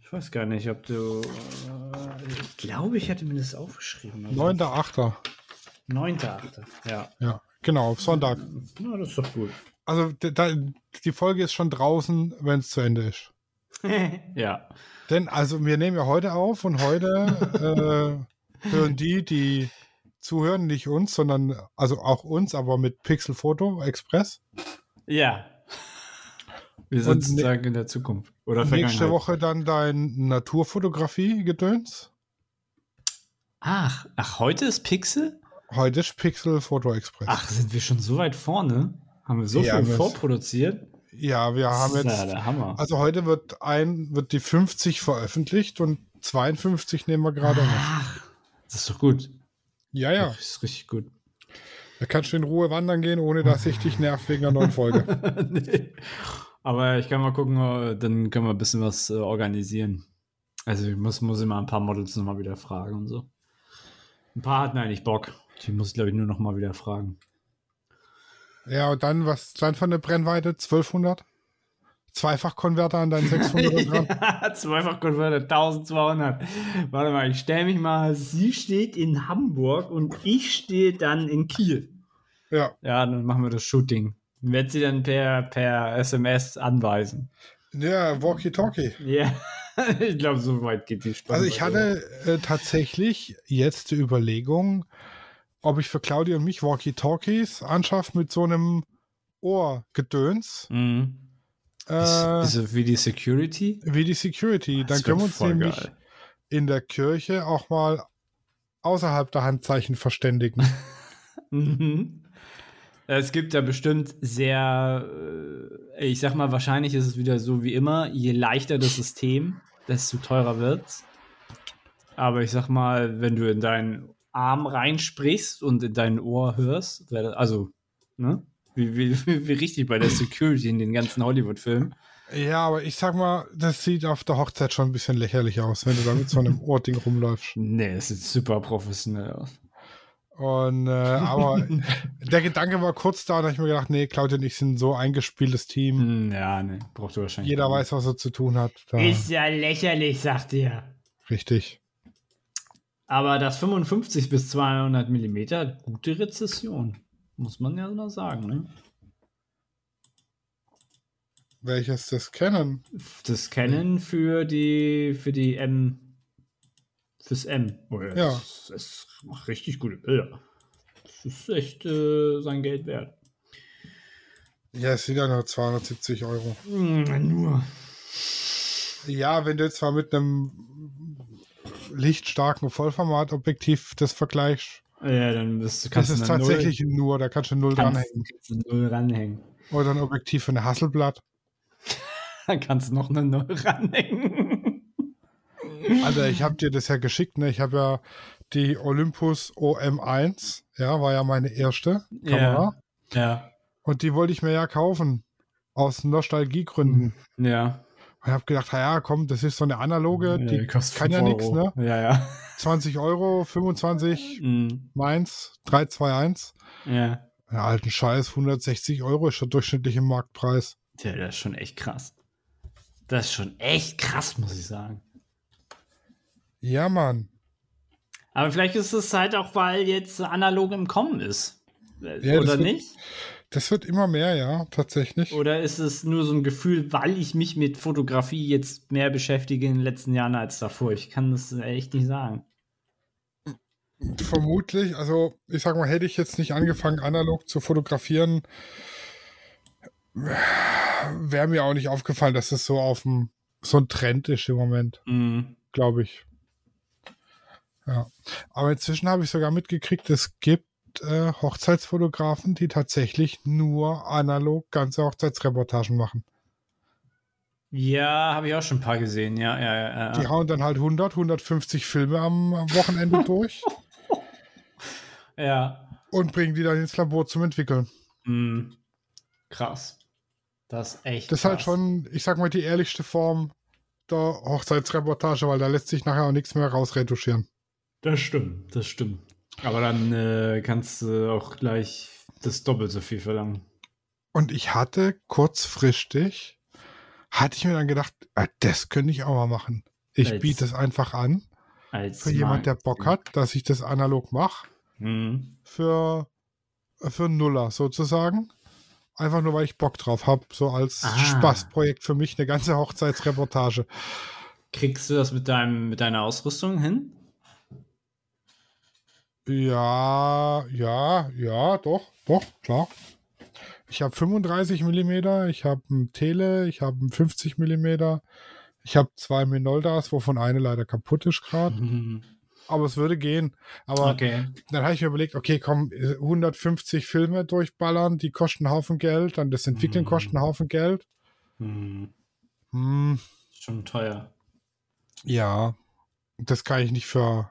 Ich weiß gar nicht, ob du. Äh, ich glaube, ich hätte mir das aufgeschrieben. 9.8. 9.8. Ja. Ja, genau, auf Sonntag. Na, das ist doch gut. Also da, die Folge ist schon draußen, wenn es zu Ende ist. [LAUGHS] ja. Denn, also wir nehmen ja heute auf und heute [LAUGHS] äh, hören die, die zuhören, nicht uns, sondern also auch uns, aber mit Pixel Photo Express. Ja. Wir sind Und ne- sozusagen in der Zukunft. Oder Nächste. Woche dann dein Naturfotografie-Gedöns. Ach, ach, heute ist Pixel? Heute ist Pixel Photo Express. Ach, sind wir schon so weit vorne? Haben wir so Ja, viel vorproduziert? Ja, wir haben jetzt. ja der Hammer. Also heute wird ein, wird die 50 veröffentlicht und 52 nehmen wir gerade noch. Das ist doch gut. Ja, ja. Das ist richtig gut. Da kannst du in Ruhe wandern gehen, ohne dass ich dich nerv wegen einer neuen Folge. [LAUGHS] nee. Aber ich kann mal gucken, äh, dann können wir ein bisschen was äh, organisieren. Also ich muss, muss immer ein paar Models nochmal wieder fragen und so. Ein paar hatten eigentlich Bock. Die muss ich, glaube ich, nur noch mal wieder fragen. Ja, und dann, was dann für eine Brennweite? 1200? Zweifachkonverter an deinen 600 dran? [LAUGHS] Ja, Zweifach Converter 1200. Warte mal, ich stelle mich mal. Sie steht in Hamburg und ich stehe dann in Kiel. Ja. Ja, dann machen wir das Shooting. Werd sie dann per, per SMS anweisen. Ja, Walkie-Talkie. Ja, [LAUGHS] ich glaube, so weit geht die Stunde. Also ich hatte äh, tatsächlich jetzt die Überlegung, ob ich für Claudia und mich Walkie-Talkies anschaffe mit so einem Ohrgedöns. Mhm. Äh, Ist, ist wie die Security? wie die Security. Dann Das können wir uns nämlich geil. in der Kirche auch mal außerhalb der Handzeichen verständigen. [LAUGHS] Mhm. Es gibt ja bestimmt sehr, äh, ich sag mal, wahrscheinlich ist es wieder so wie immer, je leichter das System, desto teurer wird's. Aber ich sag mal, wenn du in deinen Arm reinsprichst und in dein Ohr hörst, also, ne? Wie, wie, wie, richtig bei der Security in den ganzen Hollywood-Filmen. ja, aber ich sag mal, das sieht auf der Hochzeit schon ein bisschen lächerlich aus, wenn du da mit so einem [LAUGHS] Ohrding rumläufst. Nee, es sieht super professionell aus. Und äh, aber [LAUGHS] der Gedanke war kurz da, und da hab ich mir gedacht, nee, Claudia und ich sind so eingespieltes Team. Hm, Ja, nee, braucht ihr wahrscheinlich. Jeder nicht. weiß, was er zu tun hat. Da, Ist ja lächerlich, sagt ihr. richtig. Aber das 55 bis 200 Millimeter hat gute Rezession. Muss man ja mal sagen, ne? Welches das kennen? Das Canon für die, für die M. Fürs M. Oh ja. Ja. Das, das macht richtig gute Bilder. Das ist echt äh, sein Geld wert. Ja, es sind ja nur 270 Euro. Mm, nur. Ja, wenn du jetzt mal mit einem lichtstarken Vollformatobjektiv das vergleichst, Ja, dann bist du, das kannst ist du eine tatsächlich nur, da kannst du null Null, kannst, dranhängen. kannst du Null ranhängen. Oder ein Objektiv für eine Hasselblatt. [LAUGHS] Dann kannst du noch eine Null ranhängen. Alter, ich habe dir das ja geschickt, ne? Ich habe ja die Olympus OM1, ja, war ja meine erste Kamera. Ja. Und die wollte ich mir ja kaufen. Aus Nostalgiegründen. Ja. Und habe gedacht, ja, komm, das ist so eine analoge, Ja, die kostet kann ja 5 nichts, ne? Ja, ja. [LAUGHS] 20 Euro, 25, Mhm. meins, 321. Ja. Ja, alten Scheiß, 160 Euro ist der durchschnittliche Marktpreis. Tja, das ist schon echt krass. Das ist schon echt krass, muss ich sagen. Ja, Mann. Aber vielleicht ist es halt auch, weil jetzt analog im Kommen ist. Ja, Oder wird- nicht? Das wird immer mehr, ja, tatsächlich. Oder ist es nur so ein Gefühl, weil ich mich mit Fotografie jetzt mehr beschäftige in den letzten Jahren als davor? Ich kann das echt nicht sagen. Vermutlich, also ich sag mal, hätte ich jetzt nicht angefangen, analog zu fotografieren, wäre mir auch nicht aufgefallen, dass es so auf dem so ein Trend ist im Moment, Mhm. glaube ich. Ja. Aber inzwischen habe ich sogar mitgekriegt, es gibt äh, Hochzeitsfotografen, die tatsächlich nur analog ganze Hochzeitsreportagen machen. Ja, habe ich auch schon ein paar gesehen. Ja, ja, ja. Die ja. hauen dann halt 100, 150 Filme am, am Wochenende [LAUGHS] durch ja. und bringen die dann ins Labor zum Entwickeln. Mhm. Krass. Das ist echt. Das ist halt schon, ich sag mal, die ehrlichste Form der Hochzeitsreportage, weil da lässt sich nachher auch nichts mehr rausretuschieren. Das stimmt, das stimmt. Aber dann äh, kannst du auch gleich das doppelt so viel verlangen. Und ich hatte kurzfristig, hatte ich mir dann gedacht, ah, das könnte ich auch mal machen. Ich Als- biete es einfach an für jemand, der Bock hat, dass ich das analog mache, Mhm. für, für Nuller sozusagen. Einfach nur, weil ich Bock drauf habe, so als Ah. Spaßprojekt für mich, eine ganze Hochzeitsreportage. Kriegst du das mit, deinem, mit deiner Ausrüstung hin? Ja, ja, ja, doch, doch, klar. Ich habe 35 mm, ich habe ein Tele, ich habe ein 50 mm, ich habe zwei Minoltas, wovon eine leider kaputt ist gerade. [LAUGHS] Aber es würde gehen. Aber Okay. dann habe ich mir überlegt, okay, komm, 150 Filme durchballern, die kosten einen Haufen Geld, dann das Entwickeln Mhm. kostet einen Haufen Geld. Hm. Hm, Schon teuer. ja, das kann ich nicht für,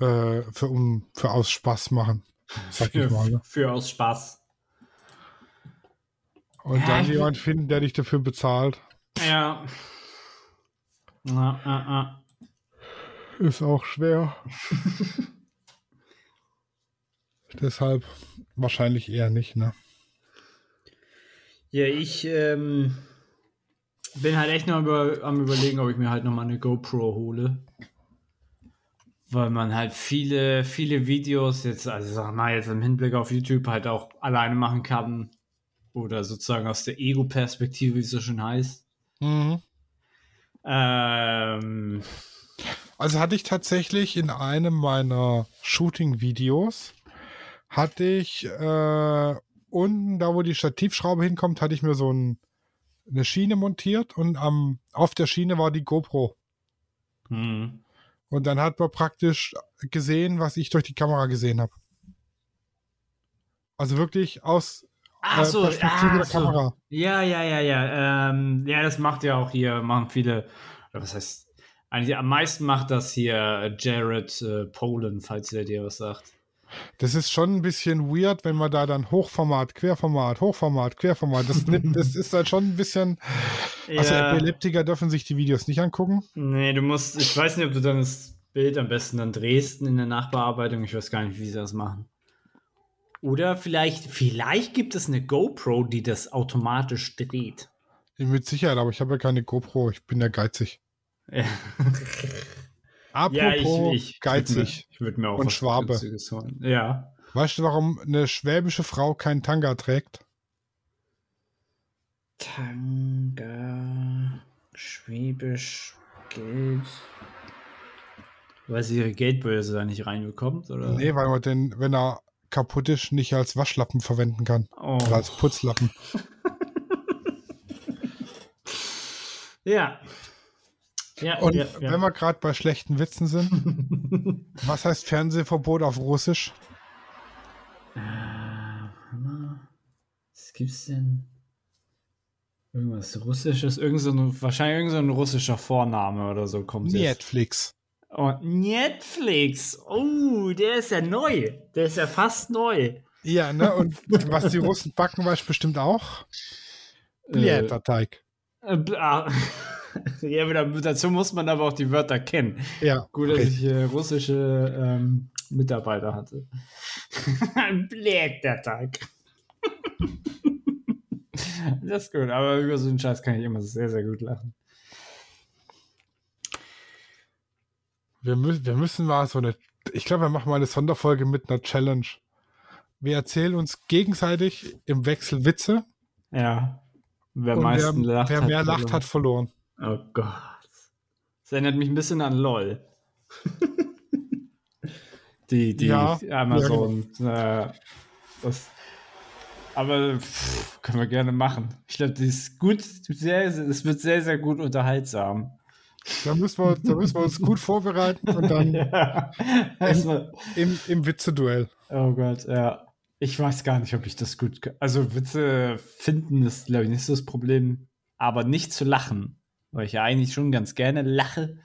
äh, für, um, für aus Spaß machen, sag ich mal. Ne? Für aus Spaß. Und Ja, dann jemand finden, der dich dafür bezahlt, Ja. Ja, ja, ja. ist auch schwer. [LAUGHS] Deshalb wahrscheinlich eher nicht, ne? Ja, ich ähm, bin halt echt noch über, am überlegen, ob ich mir halt nochmal eine GoPro hole. Weil man halt viele, viele Videos jetzt, also sag mal jetzt im Hinblick auf YouTube halt auch alleine machen kann. Oder sozusagen aus der Ego-Perspektive, wie es so schön heißt. Mhm. Ähm, Also hatte ich tatsächlich in einem meiner Shooting-Videos, hatte ich äh, unten, da wo die Stativschraube hinkommt, hatte ich mir so ein, eine Schiene montiert und am, auf der Schiene war die GoPro. hm. Und dann hat man praktisch gesehen, was ich durch die Kamera gesehen habe. Also wirklich aus Ach äh, so, Perspektive ah, der so. Kamera. Ja, ja, ja, ja. Ähm, ja, das macht ja auch hier, machen viele, was heißt, eigentlich am meisten macht das hier Jared äh, Poland, falls der dir was sagt. Das ist schon ein bisschen weird, wenn man da dann Hochformat, Querformat, Hochformat, Querformat, das, nimmt, [LAUGHS] das ist dann schon ein bisschen. Also Ja. Epileptiker dürfen sich die Videos nicht angucken. Nee, du musst, ich weiß nicht, ob du dann das Bild am besten dann drehst in der Nachbearbeitung. Ich weiß gar nicht, wie sie das machen. Oder vielleicht, vielleicht gibt es eine GoPro, die das automatisch dreht. Mit Sicherheit, aber ich habe ja keine GoPro, ich bin ja geizig. Ja, [LAUGHS] Apropos ich, ich geizig. Ich würde mir auch Und was Schwabe. Günstiges holen. Ja. Weißt du, warum eine schwäbische Frau keinen Tanga trägt? Tanga, Schwäbisch, Geld. Weil sie ihre Geldbörse da nicht reinbekommt, oder? Nee, weil man den, wenn er kaputt ist, nicht als Waschlappen verwenden kann. Oh. Oder als Putzlappen. [LAUGHS] Ja. Ja, Und ja, ja. wenn wir gerade bei schlechten Witzen sind, [LAUGHS] was heißt Fernsehverbot auf Russisch? Äh. Was gibt's denn? Irgendwas Russisches, irgend so ein, wahrscheinlich irgend so ein russischer Vorname oder so kommt jetzt. Netflix. Oh, Netflix. Oh, der ist ja neu. Der ist ja fast neu. Ja, ne? Und was die Russen backen, weißt du bestimmt auch. Blätterteig. Äh, bla- [LAUGHS] ja, da- dazu muss man aber auch die Wörter kennen. Ja, Gut, dass richtig. ich äh, russische ähm, Mitarbeiter hatte. [LAUGHS] Ein Blättertag. [LAUGHS] das ist gut, aber über so einen Scheiß kann ich immer sehr, sehr gut lachen. Wir, mü wir müssen mal so eine. Ich glaube, wir machen mal eine Sonderfolge mit einer Challenge. Wir erzählen uns gegenseitig im Wechsel Witze. Ja. Wer wer, lacht, wer hat mehr lacht, verloren. hat verloren. Oh Gott. Das erinnert mich ein bisschen an LOL. [LAUGHS] die, die Ja, Amazon. äh, das, aber pff, können wir gerne machen. Ich glaube, die ist gut, sehr, es wird sehr, sehr gut unterhaltsam. Da müssen wir, da müssen wir uns gut vorbereiten und dann [LAUGHS] ja. Erstmal- im, im Witze-Duell. oh Gott, ja. Ich weiß gar nicht, ob ich das gut kann. Also Witze finden ist, glaube ich, nicht so das Problem. Aber nicht zu lachen. Weil ich ja eigentlich schon ganz gerne lache.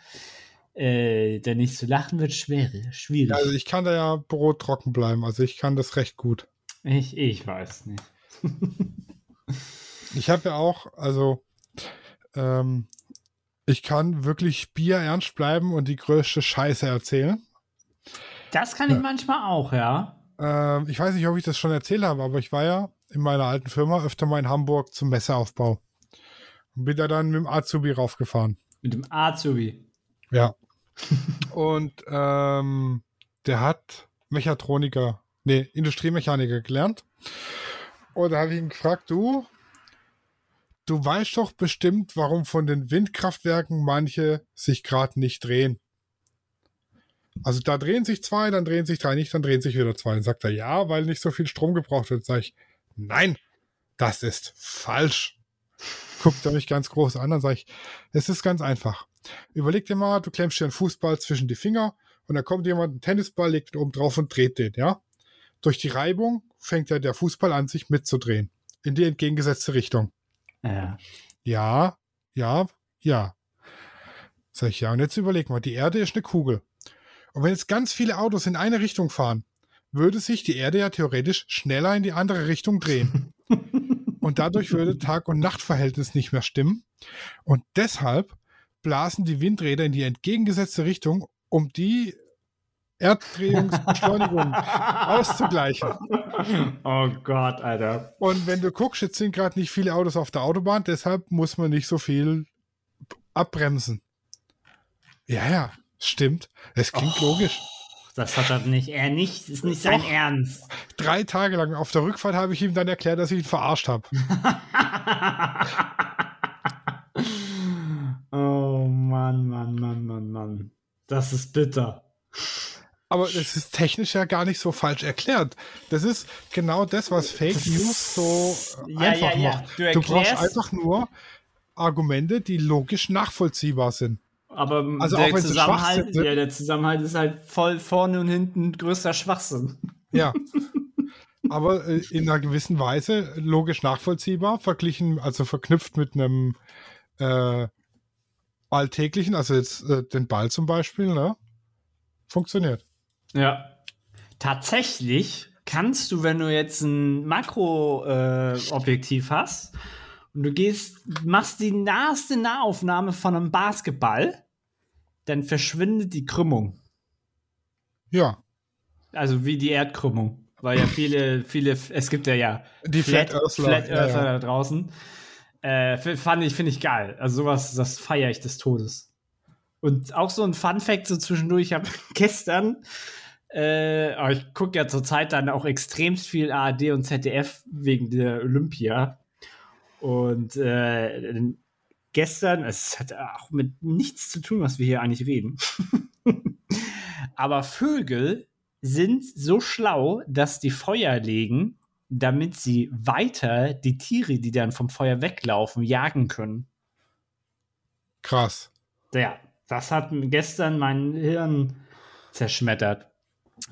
Äh, denn nicht zu lachen wird schwer, schwierig. Also ich kann da ja brottrocken bleiben. Also ich kann das recht gut. Ich, ich weiß nicht. Ich habe ja auch, also ähm, ich kann wirklich Bier ernst bleiben und die größte Scheiße erzählen. Das kann ich manchmal auch, ja. Ähm, ich weiß nicht, ob ich das schon erzählt habe, aber ich war ja in meiner alten Firma öfter mal in Hamburg zum Messeaufbau. Und bin da dann mit dem Azubi raufgefahren. Mit dem Azubi. Ja. [LAUGHS] und ähm, der hat Mechatroniker, nee, Industriemechaniker gelernt. Und da habe ich ihn gefragt, du, du weißt doch bestimmt, warum von den Windkraftwerken manche sich gerade nicht drehen. Also da drehen sich zwei, dann drehen sich drei nicht, dann drehen sich wieder zwei. Dann sagt er, ja, weil nicht so viel Strom gebraucht wird. Sag ich, nein, das ist falsch. Guckt er mich ganz groß an, dann sage ich, es ist ganz einfach. Überleg dir mal, du klemmst dir einen Fußball zwischen die Finger und dann kommt jemand, einen Tennisball, legt ihn oben drauf und dreht den, ja? Durch die Reibung fängt ja der Fußball an, sich mitzudrehen. In die entgegengesetzte Richtung. Ja. Ja, ja, ja. Sag ich, ja, und jetzt überleg mal, die Erde ist eine Kugel. Und wenn jetzt ganz viele Autos in eine Richtung fahren, würde sich die Erde ja theoretisch schneller in die andere Richtung drehen. [LAUGHS] und dadurch würde Tag- und Nachtverhältnis nicht mehr stimmen. Und deshalb blasen die Windräder in die entgegengesetzte Richtung, um die Erddrehungsbeschleunigung [LAUGHS] auszugleichen. Oh Gott, Alter. Und wenn du guckst, jetzt sind gerade nicht viele Autos auf der Autobahn, deshalb muss man nicht so viel abbremsen. Ja, ja, stimmt. Es klingt Oh. logisch. Das hat er nicht. Er nicht. Ist nicht sein Doch. Ernst. Drei Tage lang auf der Rückfahrt habe ich ihm dann erklärt, dass ich ihn verarscht habe. [LAUGHS] oh Mann, Mann, Mann, Mann, Mann. Das ist bitter. Aber es ist technisch ja gar nicht so falsch erklärt. Das ist genau das, was Fake News so Ja, einfach ja, ja. macht. Du Du brauchst einfach nur Argumente, die logisch nachvollziehbar sind. Aber Also der, Zusammenhalt, sind. ja, der Zusammenhalt ist halt voll vorne und hinten größter Schwachsinn. Ja. [LAUGHS] Aber äh, in einer gewissen Weise logisch nachvollziehbar, verglichen, also verknüpft mit einem äh, alltäglichen, also jetzt äh, den Ball zum Beispiel, ne? Funktioniert. Ja. Tatsächlich kannst du, wenn du jetzt ein Makroobjektiv äh, hast und du gehst, machst die naheste Nahaufnahme von einem Basketball, dann verschwindet die Krümmung. Ja. Also wie die Erdkrümmung. Weil ja viele, viele, es gibt ja ja Die Flat Earthler, Flat ja, Earthler ja. da draußen. Äh, fand ich, finde ich geil. Also sowas, das feiere ich des Todes. Und auch so ein Fun Fact so zwischendurch, ich habe [LAUGHS] gestern, äh, aber ich gucke ja zurzeit dann auch extremst viel ARD und ZDF wegen der Olympia. Und äh, gestern, es hat auch mit nichts zu tun, was wir hier eigentlich reden. [LAUGHS] Aber Vögel sind so schlau, dass die Feuer legen, damit sie weiter die Tiere, die dann vom Feuer weglaufen, jagen können. Krass. Ja, das hat gestern mein Hirn zerschmettert.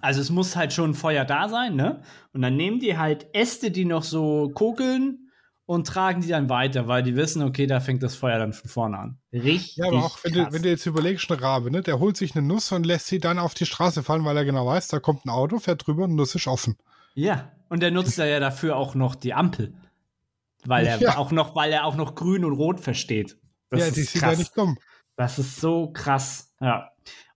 Also es muss halt schon Feuer da sein, ne? Und dann nehmen die halt Äste, die noch so kokeln und tragen die dann weiter, weil die wissen, okay, da fängt das Feuer dann von vorne an. Richtig. Ja, aber auch wenn du, krass. wenn du jetzt überlegst, ein Rabe, ne? Der holt sich eine Nuss und lässt sie dann auf die Straße fallen, weil er genau weiß, da kommt ein Auto, fährt drüber und Nuss ist offen. Ja, und der nutzt ja dafür auch noch die Ampel. Weil er Ja. auch noch, weil er auch noch grün und rot versteht. Das ja, ist die krass. ja nicht dumm. Das ist so krass. Ja.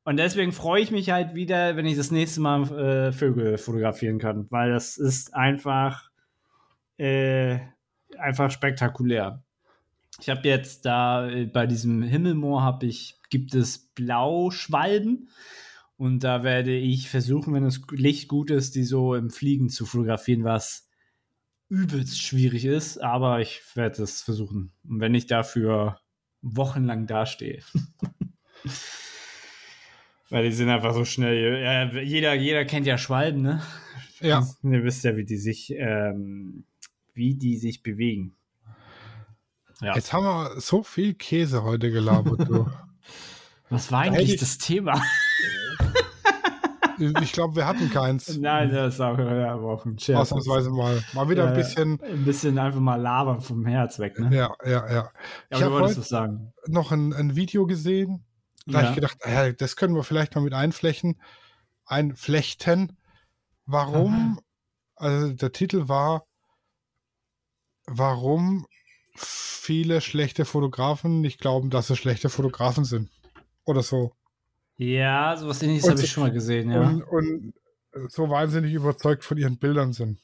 Und deswegen freue ich mich halt wieder, wenn ich das nächste Mal äh, Vögel fotografieren kann, weil das ist einfach, äh, einfach spektakulär. Ich habe jetzt da äh, bei diesem Himmelmoor habe ich gibt es Blauschwalben und da werde ich versuchen, wenn das Licht gut ist, die so im Fliegen zu fotografieren, was übelst schwierig ist, aber ich werde es versuchen. Und wenn ich dafür wochenlang dastehe. [LAUGHS] Weil die sind einfach so schnell. Ja, jeder, jeder kennt ja Schwalben, ne? Ja. Ihr wisst ja, wie die sich, ähm, wie die sich bewegen. Ja. Jetzt haben wir so viel Käse heute gelabert, du. [LAUGHS] Was war eigentlich ich- das Thema? ich glaube, wir hatten keins. [LAUGHS] Nein, das ist auch, ja, aber auch ein Scherz. Ausnahmsweise mal. Mal wieder Ja, ein bisschen. Ein bisschen einfach mal labern vom Herz weg, ne? Ja, ja, ja. Ja, Ich habe heute sagen. noch ein, ein Video gesehen. Da Ja. habe ich gedacht, ah ja, das können wir vielleicht mal mit einflechten. Einflechten. Warum? Also der Titel war warum viele schlechte Fotografen nicht glauben, dass sie schlechte Fotografen sind. Oder so. Ja, sowas ähnliches habe ich schon mal gesehen, ja. Und, und so wahnsinnig überzeugt von ihren Bildern sind.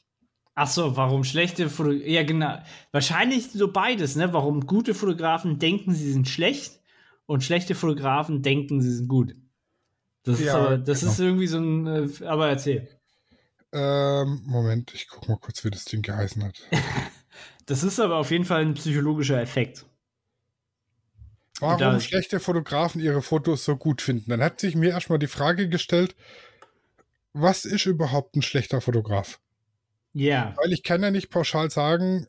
Ach so, warum schlechte Fotografen? Ja, genau. Wahrscheinlich so beides, ne? Warum gute Fotografen denken, sie sind schlecht und schlechte Fotografen denken, sie sind gut. Das, Ja, ist, aber, das genau. ist irgendwie so ein. äh, Aber erzähl. Ähm, Moment, ich guck mal kurz, wie das Ding geheißen hat. [LAUGHS] Das ist aber auf jeden Fall ein psychologischer Effekt. Warum schlechte Fotografen ihre Fotos so gut finden? Dann hat sich mir erstmal die Frage gestellt, was ist überhaupt ein schlechter Fotograf? Ja. Weil ich kann ja nicht pauschal sagen,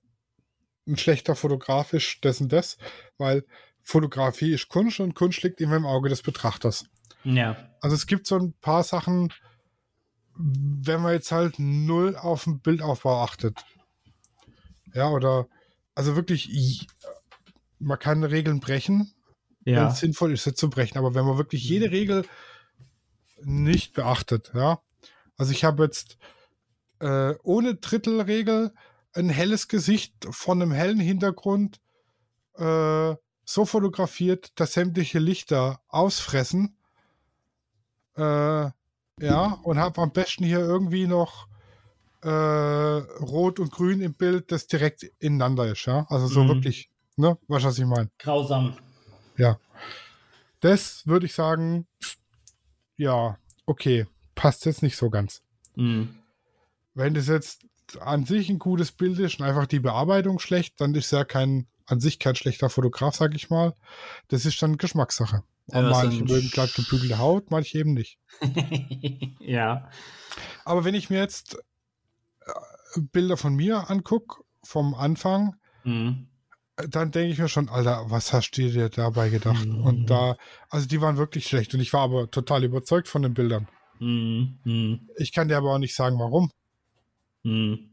ein schlechter Fotograf ist das und das, weil Fotografie ist Kunst und Kunst liegt immer im Auge des Betrachters. Ja. Also es gibt so ein paar Sachen, wenn man jetzt halt null auf den Bildaufbau achtet. Ja, oder also wirklich, man kann Regeln brechen, wenn Ja. es sinnvoll ist, sie zu brechen. Aber wenn man wirklich jede Regel nicht beachtet, ja. Also ich habe jetzt äh, ohne Drittelregel ein helles Gesicht von einem hellen Hintergrund äh, so fotografiert, dass sämtliche Lichter ausfressen. Äh, ja, und habe am besten hier irgendwie noch äh, Rot und Grün im Bild, das direkt ineinander ist, ja. Also so Mhm. wirklich, ne, weißt du, was ich meine? Grausam. Ja. Das würde ich sagen, ja, okay, passt jetzt nicht so ganz. Mhm. Wenn das jetzt an sich ein gutes Bild ist und einfach die Bearbeitung schlecht, dann ist ja kein, an sich kein schlechter Fotograf, sag ich mal. Das ist dann Geschmackssache. Ja, manche mögen glatt gebügelte Haut, manche eben nicht. [LAUGHS] ja. Aber wenn ich mir jetzt Bilder von mir angucke, vom Anfang, Mhm. dann denke ich mir schon, Alter, was hast du dir dabei gedacht? Mhm. Und da, also die waren wirklich schlecht und ich war aber total überzeugt von den Bildern. Mhm. Mhm. Ich kann dir aber auch nicht sagen, warum. Mhm.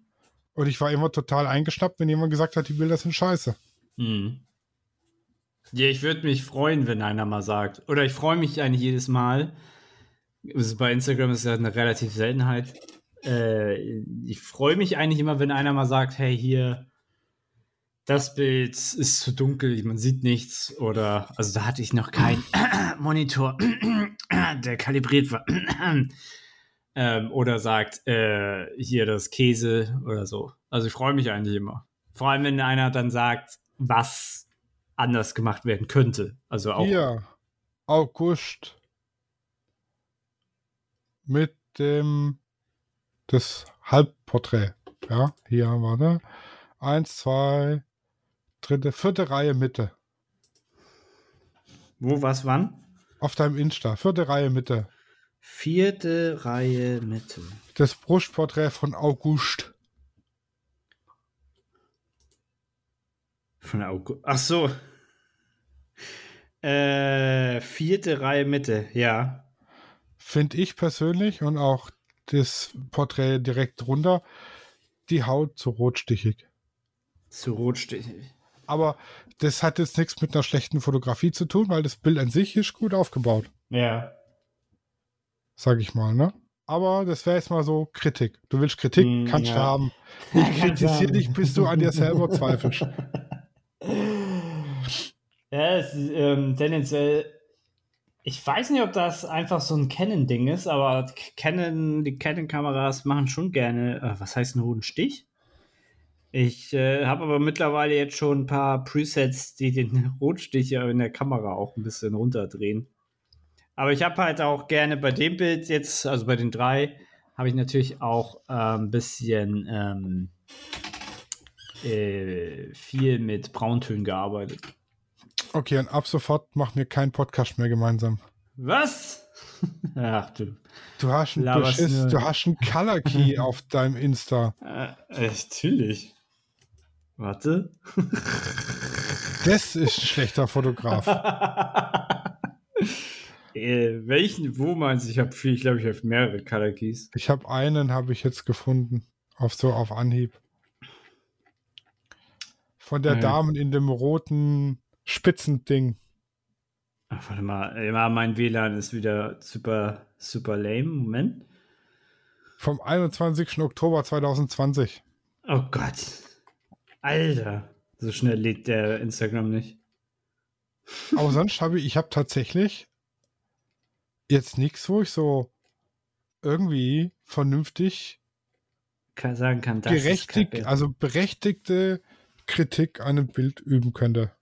Und ich war immer total eingeschnappt, wenn jemand gesagt hat, die Bilder sind scheiße. Mhm. Ja, ich würde mich freuen, wenn einer mal sagt. Oder ich freue mich eigentlich jedes Mal. Also bei Instagram ist ja eine relativ Seltenheit. Äh, ich freue mich eigentlich immer, wenn einer mal sagt, hey, hier, das Bild ist zu dunkel, man sieht nichts. Oder, also da hatte ich noch keinen [CLEARS THROAT] Monitor, [CLEARS THROAT] der kalibriert war. [CLEARS THROAT] ähm, oder sagt, äh, hier das Käse oder so. Also ich freue mich eigentlich immer. Vor allem, wenn einer dann sagt, was anders gemacht werden könnte. Also auch. Hier, August. Mit dem, das Halbporträt. Ja, hier haben wir, ne? Eins, zwei, dritte, vierte Reihe Mitte. Wo, was, wann? Auf deinem Insta, vierte Reihe Mitte. Vierte Reihe Mitte. Das Brustporträt von August. Von August. Ach so. Äh, vierte Reihe Mitte, ja. Finde ich persönlich und auch das Porträt direkt drunter, die Haut zu rotstichig. Zu rotstichig. Aber das hat jetzt nichts mit einer schlechten Fotografie zu tun, weil das Bild an sich ist gut aufgebaut, Ja. sag ich mal, ne? Aber das wäre jetzt mal so Kritik. Du willst Kritik, Mm, kannst du ja. haben. [LAUGHS] Ich kritisiere dich, bis du an dir selber zweifelst. [LAUGHS] Ja, es ist, ähm, tendenziell. Ich weiß nicht, ob das einfach so ein Canon-Ding ist, aber Canon, die Canon-Kameras machen schon gerne, äh, was heißt einen hohen Stich? Ich äh, habe aber mittlerweile jetzt schon ein paar Presets, die den [LAUGHS] Rotstich in der Kamera auch ein bisschen runterdrehen. Aber ich habe halt auch gerne bei dem Bild jetzt, also bei den drei, habe ich natürlich auch äh, ein bisschen ähm, äh, viel mit Brauntönen gearbeitet. Okay, und ab sofort machen wir keinen Podcast mehr gemeinsam. Was? [LAUGHS] Ach du. Du hast einen, Beschiss, du hast einen Color Key [LAUGHS] auf deinem Insta. Äh, natürlich. Warte. Das ist ein schlechter Fotograf. [LAUGHS] äh, welchen, wo meinst du? Ich habe viel, ich glaube, ich habe mehrere Color Keys. Ich habe einen, habe ich jetzt gefunden. Auf so auf Anhieb. Von der Ja. Dame in dem roten Spitzending. Ach, warte mal, ja, mein WLAN ist wieder super, super lame. Moment. Vom 21. Oktober 2020. Oh Gott. Alter, so schnell lädt der Instagram nicht. Aber sonst habe ich, ich habe tatsächlich jetzt nichts, wo ich so irgendwie vernünftig Kann sagen kann, das gerechtigt, ist also berechtigte Kritik an einem Bild üben könnte.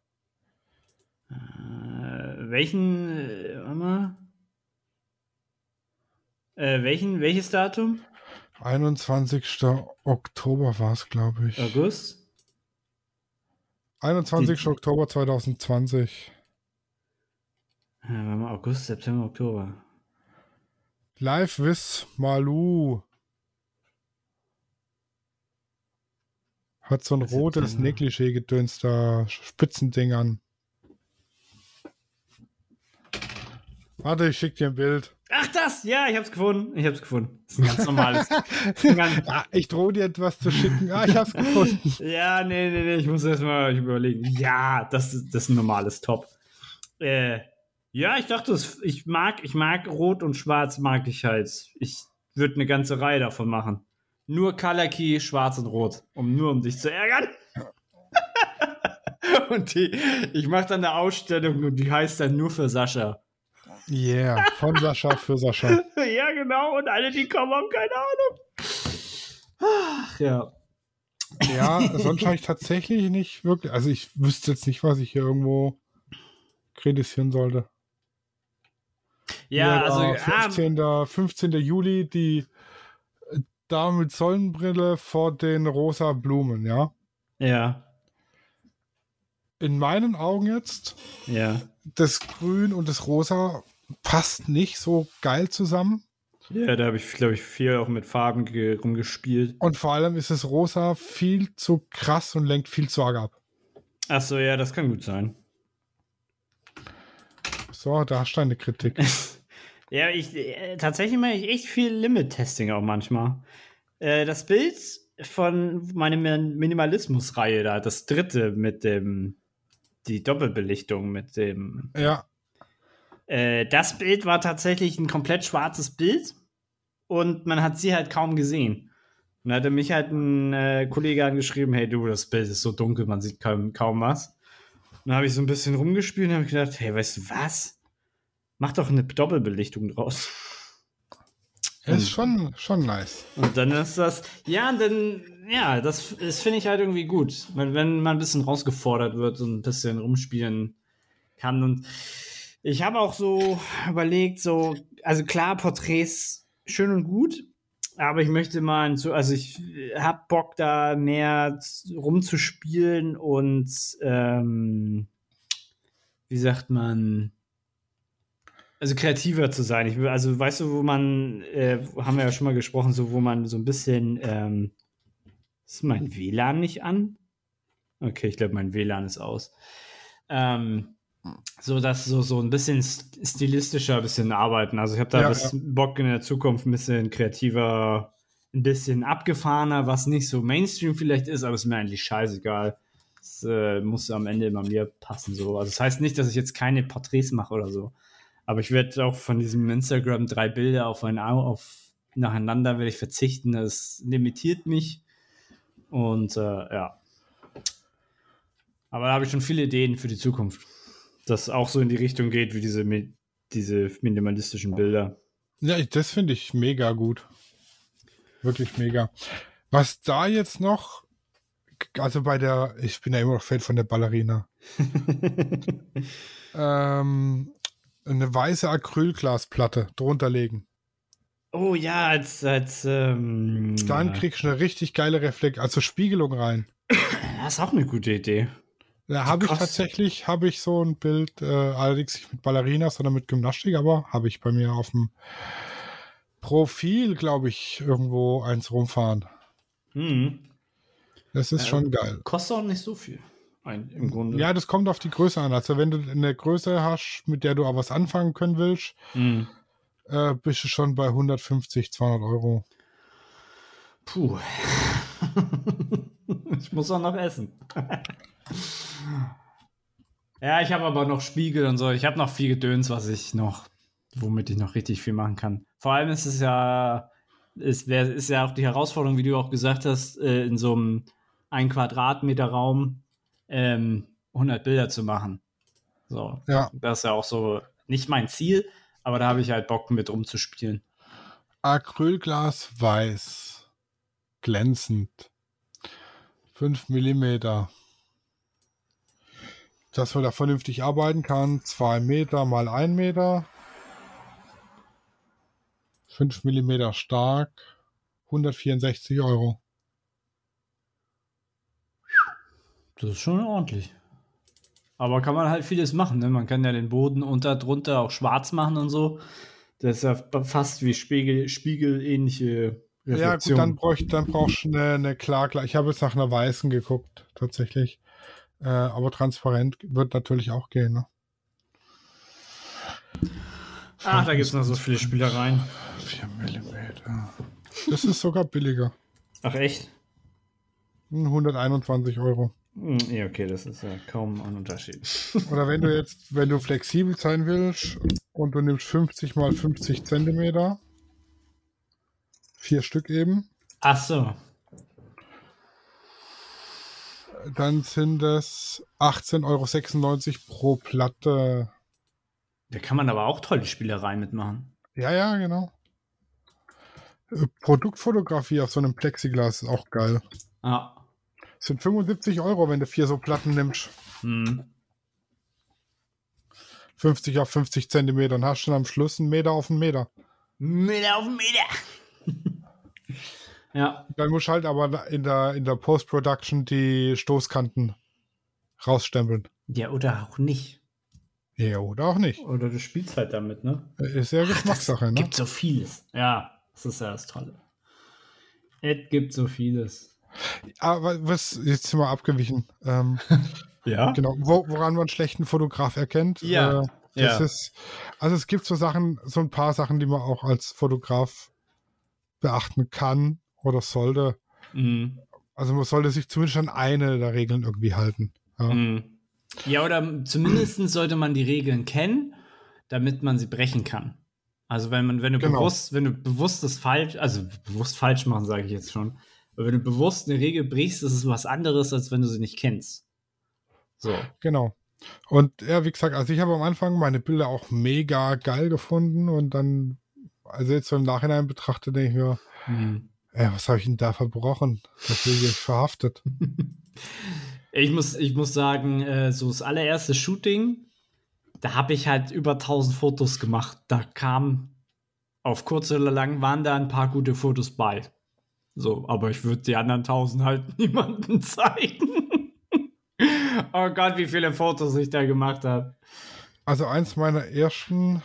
Äh, welchen, äh, warte mal. Äh, welchen, welches Datum? 21. Oktober war es, glaube ich. August? 21. Die- Oktober 2020. Ja, warte mal, August, September, Oktober. Live with Malu. Hat so ein rotes? Negligé-Gedöns da, Spitzending Warte, ich schick dir ein Bild. Ach, das! Ja, ich hab's gefunden. Ich hab's gefunden. Das ist ein ganz normales. [LAUGHS] ein ganz, Ah, ich drohe dir etwas zu schicken. Ah, ich hab's gefunden. [LAUGHS] ja, nee, nee, nee, ich muss erst mal überlegen. Ja, das, ist- das ist ein normales Top. Äh, ja, ich dachte, ich mag, ich mag Rot und Schwarz mag ich halt. Ich würde eine ganze Reihe davon machen. Nur Color Key, Schwarz und Rot, um nur um dich zu ärgern. [LAUGHS] und die, ich mache dann eine Ausstellung und die heißt dann nur für Sascha. Yeah, von Sascha für Sascha. [LAUGHS] ja, genau. Und alle, die kommen, haben keine Ahnung. Ach, ja. Ja, sonst habe ich tatsächlich nicht wirklich. Also ich wüsste jetzt nicht, was ich hier irgendwo kritisieren sollte. Ja, Hier also, da, ah, 15. 15. Juli, die äh, Dame mit Sonnenbrille vor den rosa Blumen, ja. ja, In meinen Augen jetzt, ja. das Grün und das Rosa passt nicht so geil zusammen. Ja, da habe ich, glaube ich, viel auch mit Farben ge- rumgespielt. Und vor allem ist das Rosa viel zu krass und lenkt viel zu arg ab. Achso, ja, das kann gut sein. So, da hast du eine Kritik. [LAUGHS] Ja, ich äh, tatsächlich mache ich echt viel Limit-Testing auch manchmal. Äh, das Bild von meiner Min- Minimalismus-Reihe da, das dritte mit dem, die Doppelbelichtung mit dem ja, Äh, das Bild war tatsächlich ein komplett schwarzes Bild und man hat sie halt kaum gesehen. Und da hatte mich halt ein äh, Kollege angeschrieben, hey du, das Bild ist so dunkel, man sieht kaum, kaum was. Und dann habe ich so ein bisschen rumgespielt und habe gedacht, hey, weißt du was? Mach doch eine Doppelbelichtung draus. ist schon, schon nice. Und dann ist das, ja, dann, ja, das, das finde ich halt irgendwie gut. Wenn, wenn man ein bisschen rausgefordert wird und ein bisschen rumspielen kann. Und ich habe auch so überlegt, so, also klar, Porträts schön und gut, aber ich möchte mal, so, also ich habe Bock, da mehr rumzuspielen und, ähm, wie sagt man, also kreativer zu sein. Ich, also weißt du, wo man, äh, haben wir ja schon mal gesprochen, so wo man so ein bisschen, ähm, ist mein WLAN nicht an? Okay, ich glaube, mein WLAN ist aus. Ähm, so dass so, so ein bisschen st- stilistischer ein bisschen arbeiten. Also ich habe da Ja, bis Bock in der Zukunft ein bisschen kreativer, ein bisschen abgefahrener, was nicht so Mainstream vielleicht ist, aber ist mir eigentlich scheißegal. Es äh, muss am Ende immer mir passen. So. Also das heißt nicht, dass ich jetzt keine Porträts mache oder so. Aber ich werde auch von diesem Instagram drei Bilder auf ein Au- auf nacheinander werde ich verzichten. Das limitiert mich. Und äh, ja. Aber da habe ich schon viele Ideen für die Zukunft. Das auch so in die Richtung geht wie diese, diese minimalistischen Bilder. Ja, das finde ich mega gut. Wirklich mega. Was da jetzt noch, also bei der, ich bin ja immer noch Fan von der Ballerina. [LAUGHS] ähm, eine weiße Acrylglasplatte drunter legen. oh ja, als, als ähm, Dann kriegst du eine richtig geile Reflekt, also Spiegelung rein. das ist auch eine gute Idee. Da habe ich tatsächlich, habe ich so ein Bild, äh, allerdings nicht mit Ballerina, sondern mit Gymnastik, aber habe ich bei mir auf dem Profil, glaube ich, irgendwo eins rumfahren. Mhm. Das ist Ja. schon geil. Kostet auch nicht so viel. Ein, Im Grunde. Ja, das kommt auf die Größe an. Also wenn du eine Größe hast, mit der du auch was anfangen können willst, Mhm. äh, bist du schon bei 150, 200 Euro. Puh. [LAUGHS] ich muss auch noch essen. [LAUGHS] ja, ich habe aber noch Spiegel und so. Ich habe noch viel Gedöns, was ich noch, womit ich noch richtig viel machen kann. Vor allem ist es ja, wär, ist ja auch die Herausforderung, wie du auch gesagt hast, äh, in so einem ein Quadratmeter Raum ähm, 100 Bilder zu machen. So, Ja. das ist ja auch so nicht mein Ziel, aber da habe ich halt Bock mit rumzuspielen. Acrylglas weiß. Glänzend. 5 mm. Dass man da vernünftig arbeiten kann. 2 Meter mal 1 Meter. 5 mm stark. 164 Euro. Das ist schon ordentlich. Aber kann man halt vieles machen. Ne? Man kann ja den Boden unter drunter auch schwarz machen und so. Das ist ja fast wie Spiegel, spiegelähnliche Ja, gut, Reflexion. dann, bräuch, dann brauchst du eine, eine Klarglas. Ich habe jetzt nach einer weißen geguckt, tatsächlich. Äh, aber transparent wird natürlich auch gehen. Ne? Ach, da gibt es noch so viele Spielereien. 4 mm. Das ist sogar billiger. Ach, echt? 121 Euro. Hm, Ja, okay, das ist ja kaum ein Unterschied. Oder wenn du [LAUGHS] jetzt, wenn du flexibel sein willst und du nimmst 50 mal 50 Zentimeter, vier Stück eben, Ach so. Dann sind es 18,96 Euro pro Platte. Da kann man aber auch tolle Spielereien mitmachen. Ja, ja, genau. Äh, Produktfotografie auf so einem Plexiglas ist auch geil. Ah. Das sind 75 Euro, wenn du vier so Platten nimmst. Hm. 50 auf 50 Zentimeter. Dann hast du dann am Schluss einen Meter auf einen Meter. Meter auf Meter. Ja. Dann musst du halt aber in der, in der Post-Production die Stoßkanten rausstempeln. Ja, oder auch nicht. Ja, oder auch nicht. Oder du spielst halt damit, ne? Ist ja Geschmackssache, ne? Gibt so vieles. Ja, das ist ja das Tolle. Es gibt so vieles. Aber was, jetzt sind wir abgewichen. Ähm, [LAUGHS] Ja. genau, wo, woran man einen schlechten Fotograf erkennt. Ja, Äh, das ja. ist, also es gibt so Sachen, so ein paar Sachen, die man auch als Fotograf beachten kann oder sollte. Mhm. Also man sollte sich zumindest an eine der Regeln irgendwie halten. Ja, Mhm. Ja, oder zumindest sollte man die Regeln kennen, damit man sie brechen kann. Also wenn man, wenn du Genau. bewusst, wenn du bewusst das falsch, also bewusst falsch machen, sage ich jetzt schon. Aber wenn du bewusst eine Regel brichst, ist es was anderes, als wenn du sie nicht kennst. So. Genau. Und ja, wie gesagt, also ich habe am Anfang meine Bilder auch mega geil gefunden und dann, also jetzt so im Nachhinein betrachtet, denke ich mir, Mhm. Ey, was habe ich denn da verbrochen? Das will ich jetzt verhaftet. [LAUGHS] Ich muss, ich muss sagen, äh, so das allererste Shooting, da habe ich halt über 1000 Fotos gemacht. Da kam auf kurz oder lang waren da ein paar gute Fotos bei. So, aber ich würde die anderen 1000 halt [LAUGHS] niemandem zeigen. [LAUGHS] oh Gott, wie viele Fotos ich da gemacht habe. Also eins meiner ersten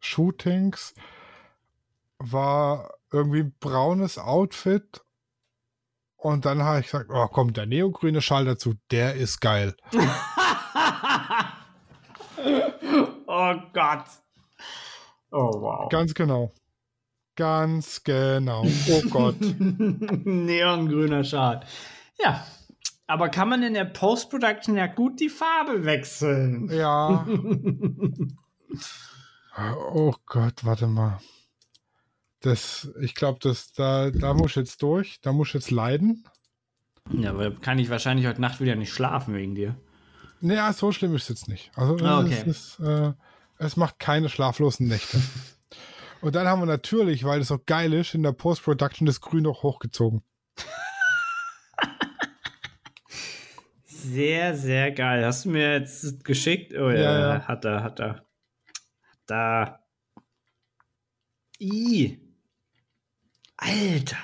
Shootings war irgendwie ein braunes Outfit und dann habe ich gesagt, oh komm, der neogrüne Schal dazu, der ist geil. [LAUGHS] oh Gott. Oh wow. Ganz genau. Ganz genau. Oh Gott. [LAUGHS] Neongrüner Schal. Ja, aber kann man in der Post-Production ja gut die Farbe wechseln. Ja. [LAUGHS] Oh Gott, warte mal. Das, ich glaube, das, da, da muss ich jetzt durch, da muss ich jetzt leiden. Ja, aber kann ich wahrscheinlich heute Nacht wieder nicht schlafen wegen dir. Naja, so schlimm ist es jetzt nicht. Also Ah, okay. es, ist, äh, es macht keine schlaflosen Nächte. [LAUGHS] Und dann haben wir natürlich, weil es so geil ist, in der Post-Production das Grün noch hochgezogen. Sehr, sehr geil. Hast du mir jetzt geschickt? Oh ja, Ja, ja. hat er, hat er. Da. I. Alter.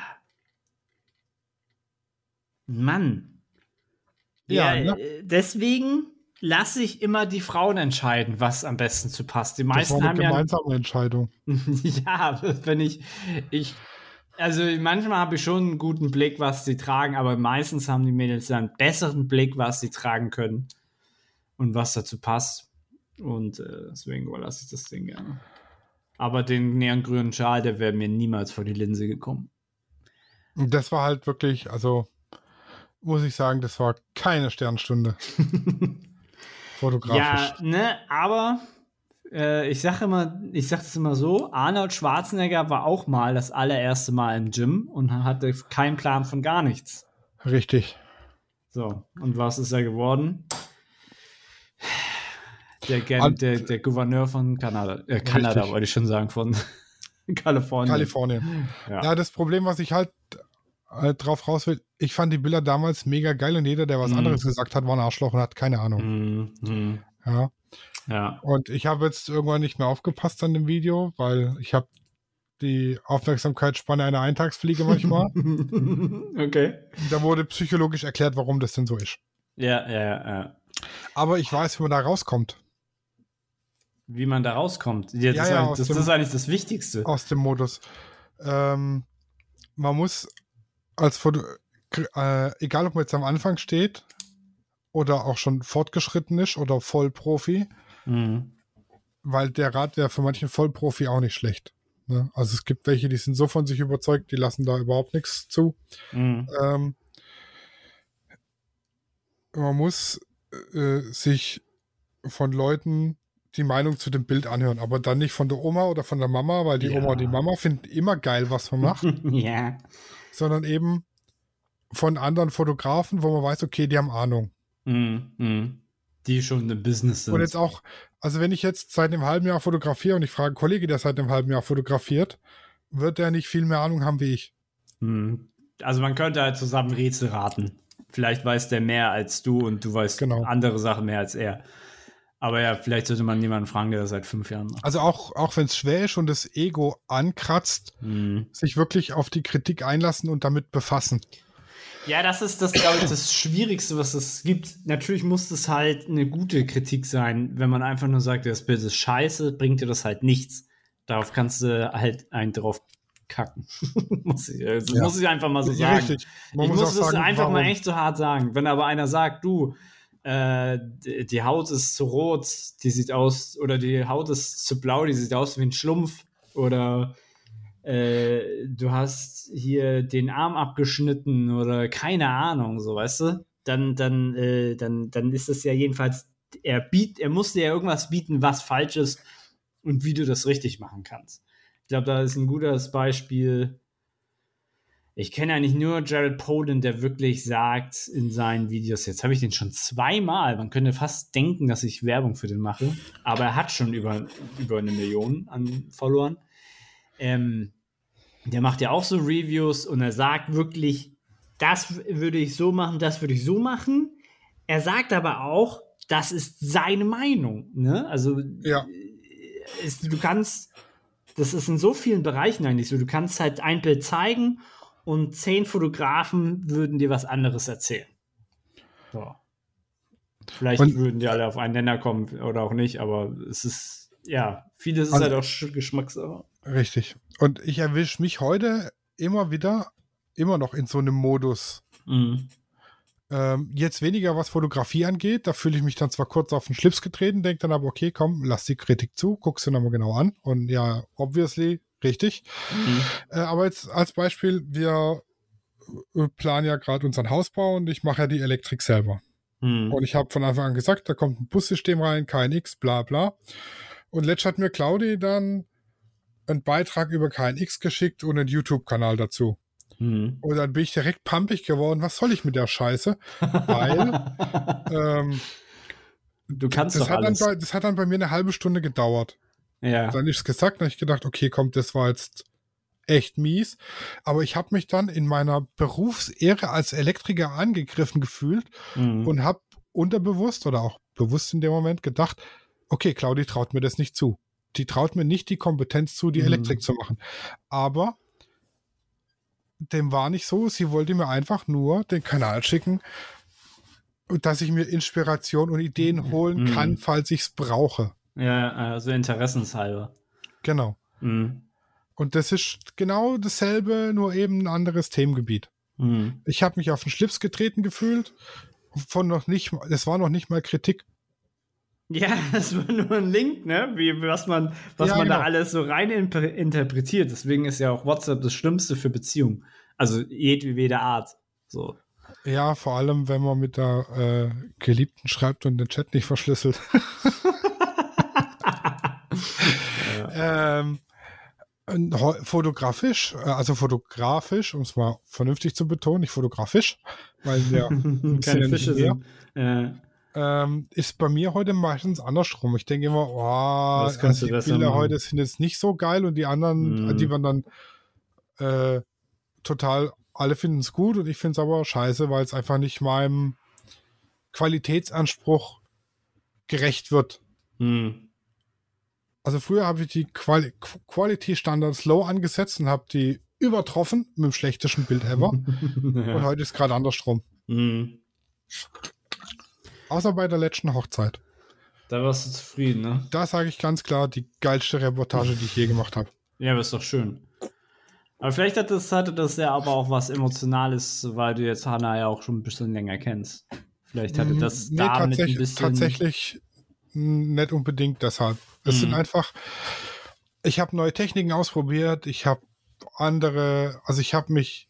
Mann. Ja, Ja, ne? äh, deswegen lasse ich immer die Frauen entscheiden, was am besten zu passt. Die Das war meisten eine haben ja gemeinsame Entscheidung. [LAUGHS] ja, wenn ich, ich, also manchmal habe ich schon einen guten Blick, was sie tragen, aber meistens haben die Mädels ja einen besseren Blick, was sie tragen können und was dazu passt. Und äh, deswegen überlasse ich das Ding gerne. Aber den neongrünen Schal, der wäre mir niemals vor die Linse gekommen. Das war halt wirklich, also muss ich sagen, das war keine Sternstunde. [LAUGHS] Fotografisch. Ja, ne, aber äh, ich sage immer, ich sage das immer so, Arnold Schwarzenegger war auch mal das allererste Mal im Gym und hatte keinen Plan von gar nichts. Richtig. So, und was ist er geworden? Der, Gen der, der Gouverneur von Kanada. Äh, Kanada, Richtig. wollte ich schon sagen, von [LAUGHS] Kalifornien. Kalifornien. Ja. Ja, das Problem, was ich halt äh, drauf raus will, ich fand die Bilder damals mega geil und jeder, der was Mhm. anderes gesagt hat, war ein Arschloch und hat keine Ahnung. Mhm, mhm. Ja. Ja. Und ich habe jetzt irgendwann nicht mehr aufgepasst an dem Video, weil ich habe die Aufmerksamkeitsspanne einer Eintagsfliege manchmal. [LAUGHS] okay. da wurde psychologisch erklärt, warum das denn so ist. Ja, ja, ja. Aber ich weiß, wie man da rauskommt Wie man da rauskommt. Das, Ja, ist ja, das, dem- das ist eigentlich das Wichtigste. aus dem Modus. Ähm, man muss als Foto, äh, egal ob man jetzt am Anfang steht oder auch schon fortgeschritten ist oder Vollprofi, Mhm. weil der Rat wäre für manchen Vollprofi auch nicht schlecht. Ne? Also es gibt welche, die sind so von sich überzeugt, die lassen da überhaupt nichts zu. Mhm. Ähm, man muss äh, sich von Leuten die Meinung zu dem Bild anhören, aber dann nicht von der Oma oder von der Mama, weil die Ja. Oma und die Mama finden immer geil, was man macht, [LAUGHS] ja. sondern eben von anderen Fotografen, wo man weiß, okay, die haben Ahnung. Mhm. Mhm. Die schon im Business sind. Und jetzt auch, also wenn ich jetzt seit einem halben Jahr fotografiere und ich frage einen Kollege, der seit einem halben Jahr fotografiert, wird der nicht viel mehr Ahnung haben wie ich. Mhm. Also man könnte halt zusammen Rätsel raten. Vielleicht weiß der mehr als du und du weißt Genau. andere Sachen mehr als er. Aber ja, vielleicht sollte man jemanden fragen, der das seit fünf Jahren macht. Also auch, auch wenn es schwer ist und das Ego ankratzt, Mhm. sich wirklich auf die Kritik einlassen und damit befassen. Ja, das ist das, glaube ich, das Schwierigste, was es gibt. Natürlich muss es halt eine gute Kritik sein. Wenn man einfach nur sagt, das Bild ist scheiße, bringt dir das halt nichts. Darauf kannst du halt einen drauf kacken. [LAUGHS] muss, ich, also Ja. muss ich einfach mal so sagen. richtig. Man ich muss muss, auch das sagen, einfach mal warum. echt so hart sagen. Wenn aber einer sagt, du, äh, die Haut ist zu rot, die sieht aus, oder die Haut ist zu blau, die sieht aus wie ein Schlumpf, oder äh, du hast hier den Arm abgeschnitten oder keine Ahnung, so weißt du, dann, dann, äh, dann, dann ist es ja jedenfalls, er biet, er muss dir ja irgendwas bieten, was falsch ist und wie du das richtig machen kannst. Ich glaube, da ist ein gutes Beispiel. Ich kenne eigentlich nur Jared Poland, der wirklich sagt in seinen Videos, jetzt habe ich den schon zweimal, man könnte fast denken, dass ich Werbung für den mache, aber er hat schon über, über eine Million an Followern. Ähm, der macht ja auch so Reviews und er sagt wirklich, das würde ich so machen, das würde ich so machen. Er sagt aber auch, das ist seine Meinung. Ne? Also Ja. es, du kannst, das ist in so vielen Bereichen eigentlich so, du kannst halt ein Bild zeigen und zehn Fotografen würden dir was anderes erzählen. So. Vielleicht Und- würden die alle auf einen Nenner kommen oder auch nicht, aber es ist, ja, vieles ist halt auch Sch- Geschmackssache. Richtig. Und ich erwische mich heute immer wieder, immer noch in so einem Modus. Mhm. Ähm, jetzt weniger, was Fotografie angeht. Da fühle ich mich dann zwar kurz auf den Schlips getreten, denke dann aber, okay, komm, lass die Kritik zu, guck sie nochmal genau an. Und ja, obviously, richtig. Mhm. Äh, aber jetzt als Beispiel, wir äh, planen ja gerade unseren Hausbau und ich mache ja die Elektrik selber. Mhm. Und ich habe von Anfang an gesagt, da kommt ein Bussystem rein, KNX, bla bla. Und letzt hat mir Claudi dann einen Beitrag über KNX geschickt und einen YouTube-Kanal dazu. Und dann bin ich direkt pumpig geworden, was soll ich mit der Scheiße? Weil [LAUGHS] ähm, du kannst das, doch hat alles. bei, das hat dann bei mir eine halbe Stunde gedauert. Ja. Dann ist es gesagt, dann habe ich gedacht, okay, komm, das war jetzt echt mies. Aber ich habe mich dann in meiner Berufsehre als Elektriker angegriffen gefühlt Mhm. und habe unterbewusst oder auch bewusst in dem Moment gedacht, okay, Claudi traut mir das nicht zu. Die traut mir nicht die Kompetenz zu, die Mhm. Elektrik zu machen. Aber dem war nicht so. Sie wollte mir einfach nur den Kanal schicken, dass ich mir Inspiration und Ideen holen Mhm. kann, falls ich es brauche. Ja, also interessenshalber. Genau. Mhm. Und das ist genau dasselbe, nur eben ein anderes Themengebiet. Mhm. Ich habe mich auf den Schlips getreten gefühlt. Von noch nicht, das war noch nicht mal Kritik. Ja, [LAUGHS] das war nur ein Link, ne? Wie, was man, was Ja, man da genau. alles so rein interpretiert. Deswegen ist ja auch WhatsApp das Schlimmste für Beziehungen. Also jedwede Art. So. Ja, vor allem, wenn man mit der äh, Geliebten schreibt und den Chat nicht verschlüsselt. [LAUGHS] ähm, äh, Fotografisch, äh, also fotografisch, um es mal vernünftig zu betonen, nicht fotografisch, weil der [LAUGHS] keine Fische sind. Äh, ähm, ist bei mir heute meistens andersrum. Ich denke immer, oh, also die Bilder machen. heute sind jetzt nicht so geil und die anderen, Mhm. die waren dann äh, total, alle finden es gut und ich finde es aber scheiße, weil es einfach nicht meinem Qualitätsanspruch gerecht wird. hm. Also früher habe ich die Quali Qu- Quality Standards low angesetzt und habe die übertroffen mit dem schlechtesten Bild ever. [LAUGHS] Und ja. heute ist gerade andersrum. hm. Außer bei der letzten Hochzeit. Da warst du zufrieden, ne? Da sage ich ganz klar, die geilste Reportage, die ich je gemacht habe. Ja, aber ist doch schön. Aber vielleicht hat das, hatte das ja aber auch was Emotionales, weil du jetzt Hannah ja auch schon ein bisschen länger kennst. Vielleicht hatte das nee, damit ein tatsächlich, bisschen. tatsächlich nicht unbedingt deshalb. Es Mhm. sind einfach, ich habe neue Techniken ausprobiert, ich habe andere, also ich habe mich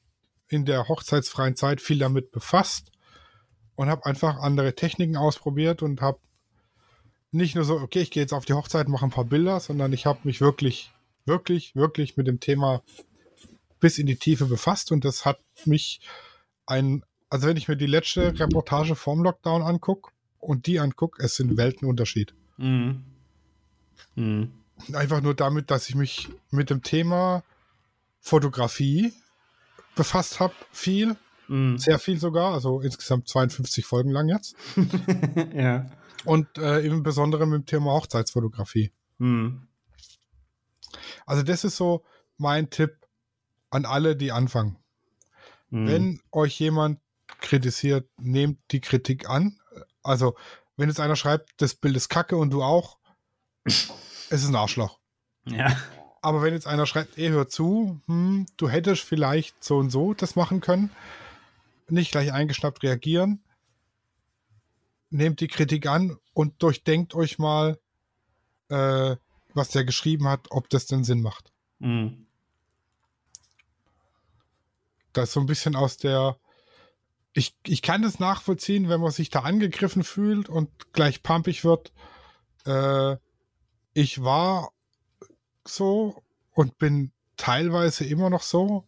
in der hochzeitsfreien Zeit viel damit befasst und habe einfach andere Techniken ausprobiert und habe nicht nur so, okay, ich gehe jetzt auf die Hochzeit, mache ein paar Bilder, sondern ich habe mich wirklich, wirklich, wirklich mit dem Thema bis in die Tiefe befasst und das hat mich ein, also wenn ich mir die letzte Reportage vorm Lockdown angucke und die angucke, es sind Weltenunterschied. Mhm. Mhm. Einfach nur damit, dass ich mich mit dem Thema Fotografie befasst habe, viel, Mhm. sehr viel sogar, also insgesamt 52 Folgen lang jetzt. [LAUGHS] ja. Und äh, im Besonderen mit dem Thema Hochzeitsfotografie. Mhm. Also das ist so mein Tipp an alle, die anfangen. Mhm. Wenn euch jemand kritisiert, nehmt die Kritik an. Also, wenn jetzt einer schreibt, das Bild ist kacke und du auch, es ist ein Arschloch. [LAUGHS] Ja. Aber wenn jetzt einer schreibt, ey, hör zu, hm, du hättest vielleicht so und so das machen können, nicht gleich eingeschnappt reagieren, nehmt die Kritik an und durchdenkt euch mal, äh, was der geschrieben hat, ob das denn Sinn macht. Mhm. Das ist so ein bisschen aus der. Ich, ich kann das nachvollziehen, wenn man sich da angegriffen fühlt und gleich pumpig wird. Äh, ich war so und bin teilweise immer noch so,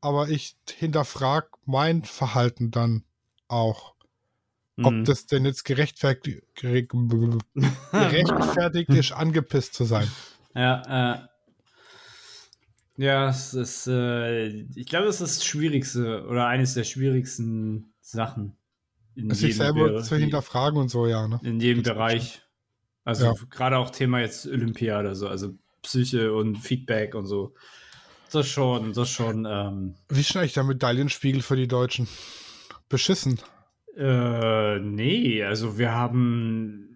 aber ich hinterfrage mein Verhalten dann auch. Ob Mhm. das denn jetzt gerechtfertigt, gere- [LAUGHS] gerechtfertigt ist, angepisst zu sein. Ja, äh. Ja, es ist, äh, ich glaube, es ist das Schwierigste oder eines der schwierigsten Sachen. In Sich selber Be- zu hinterfragen und so, ja. Ne? In jedem Gibt's Bereich. Also Ja. gerade auch Thema jetzt Olympia oder so, also Psyche und Feedback und so. Das schon, das schon, ähm, Wie denn eigentlich der Medaillenspiegel für die Deutschen? Beschissen. Äh, nee, also wir haben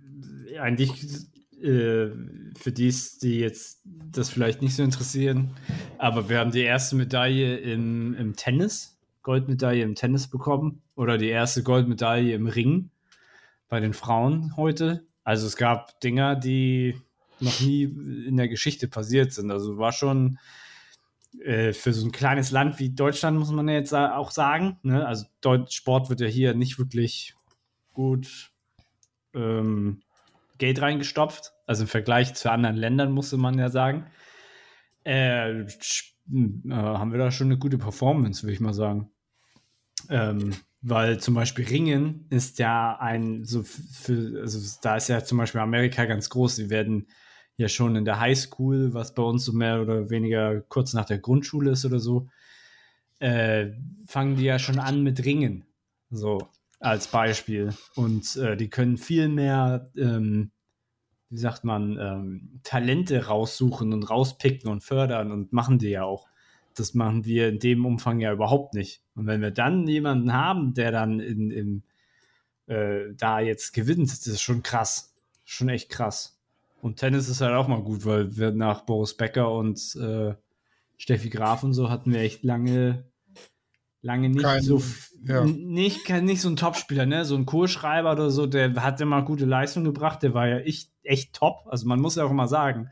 eigentlich äh, für die, die jetzt das vielleicht nicht so interessieren, aber wir haben die erste Medaille im, im Tennis, Goldmedaille im Tennis bekommen oder die erste Goldmedaille im Ring bei den Frauen heute. Also es gab Dinger, die noch nie in der Geschichte passiert sind. Also war schon äh, für so ein kleines Land wie Deutschland, muss man ja jetzt auch sagen. Ne? Also Sport wird ja hier nicht wirklich gut ähm, Geld reingestopft. Also im Vergleich zu anderen Ländern, musste man ja sagen. Äh, sch- äh, haben wir da schon eine gute Performance, würde ich mal sagen. Ähm, weil zum Beispiel Ringen ist ja ein, so für, also da ist ja zum Beispiel Amerika ganz groß. Sie werden ja schon in der Highschool, was bei uns so mehr oder weniger kurz nach der Grundschule ist oder so, äh, fangen die ja schon an mit Ringen. So, als Beispiel. Und äh, die können viel mehr, ähm, wie sagt man, ähm, Talente raussuchen und rauspicken und fördern und machen die ja auch. Das machen wir in dem Umfang ja überhaupt nicht. Und wenn wir dann jemanden haben, der dann in, in, äh, da jetzt gewinnt, das ist schon krass. Schon echt krass. Und Tennis ist halt auch mal gut, weil wir nach Boris Becker und äh, Steffi Graf und so hatten wir echt lange, lange nicht Kein- so ja. nicht, nicht so ein Topspieler, ne? So ein Kohlschreiber oder so, der hat immer gute Leistung gebracht, der war ja echt, echt top. Also man muss ja auch immer sagen,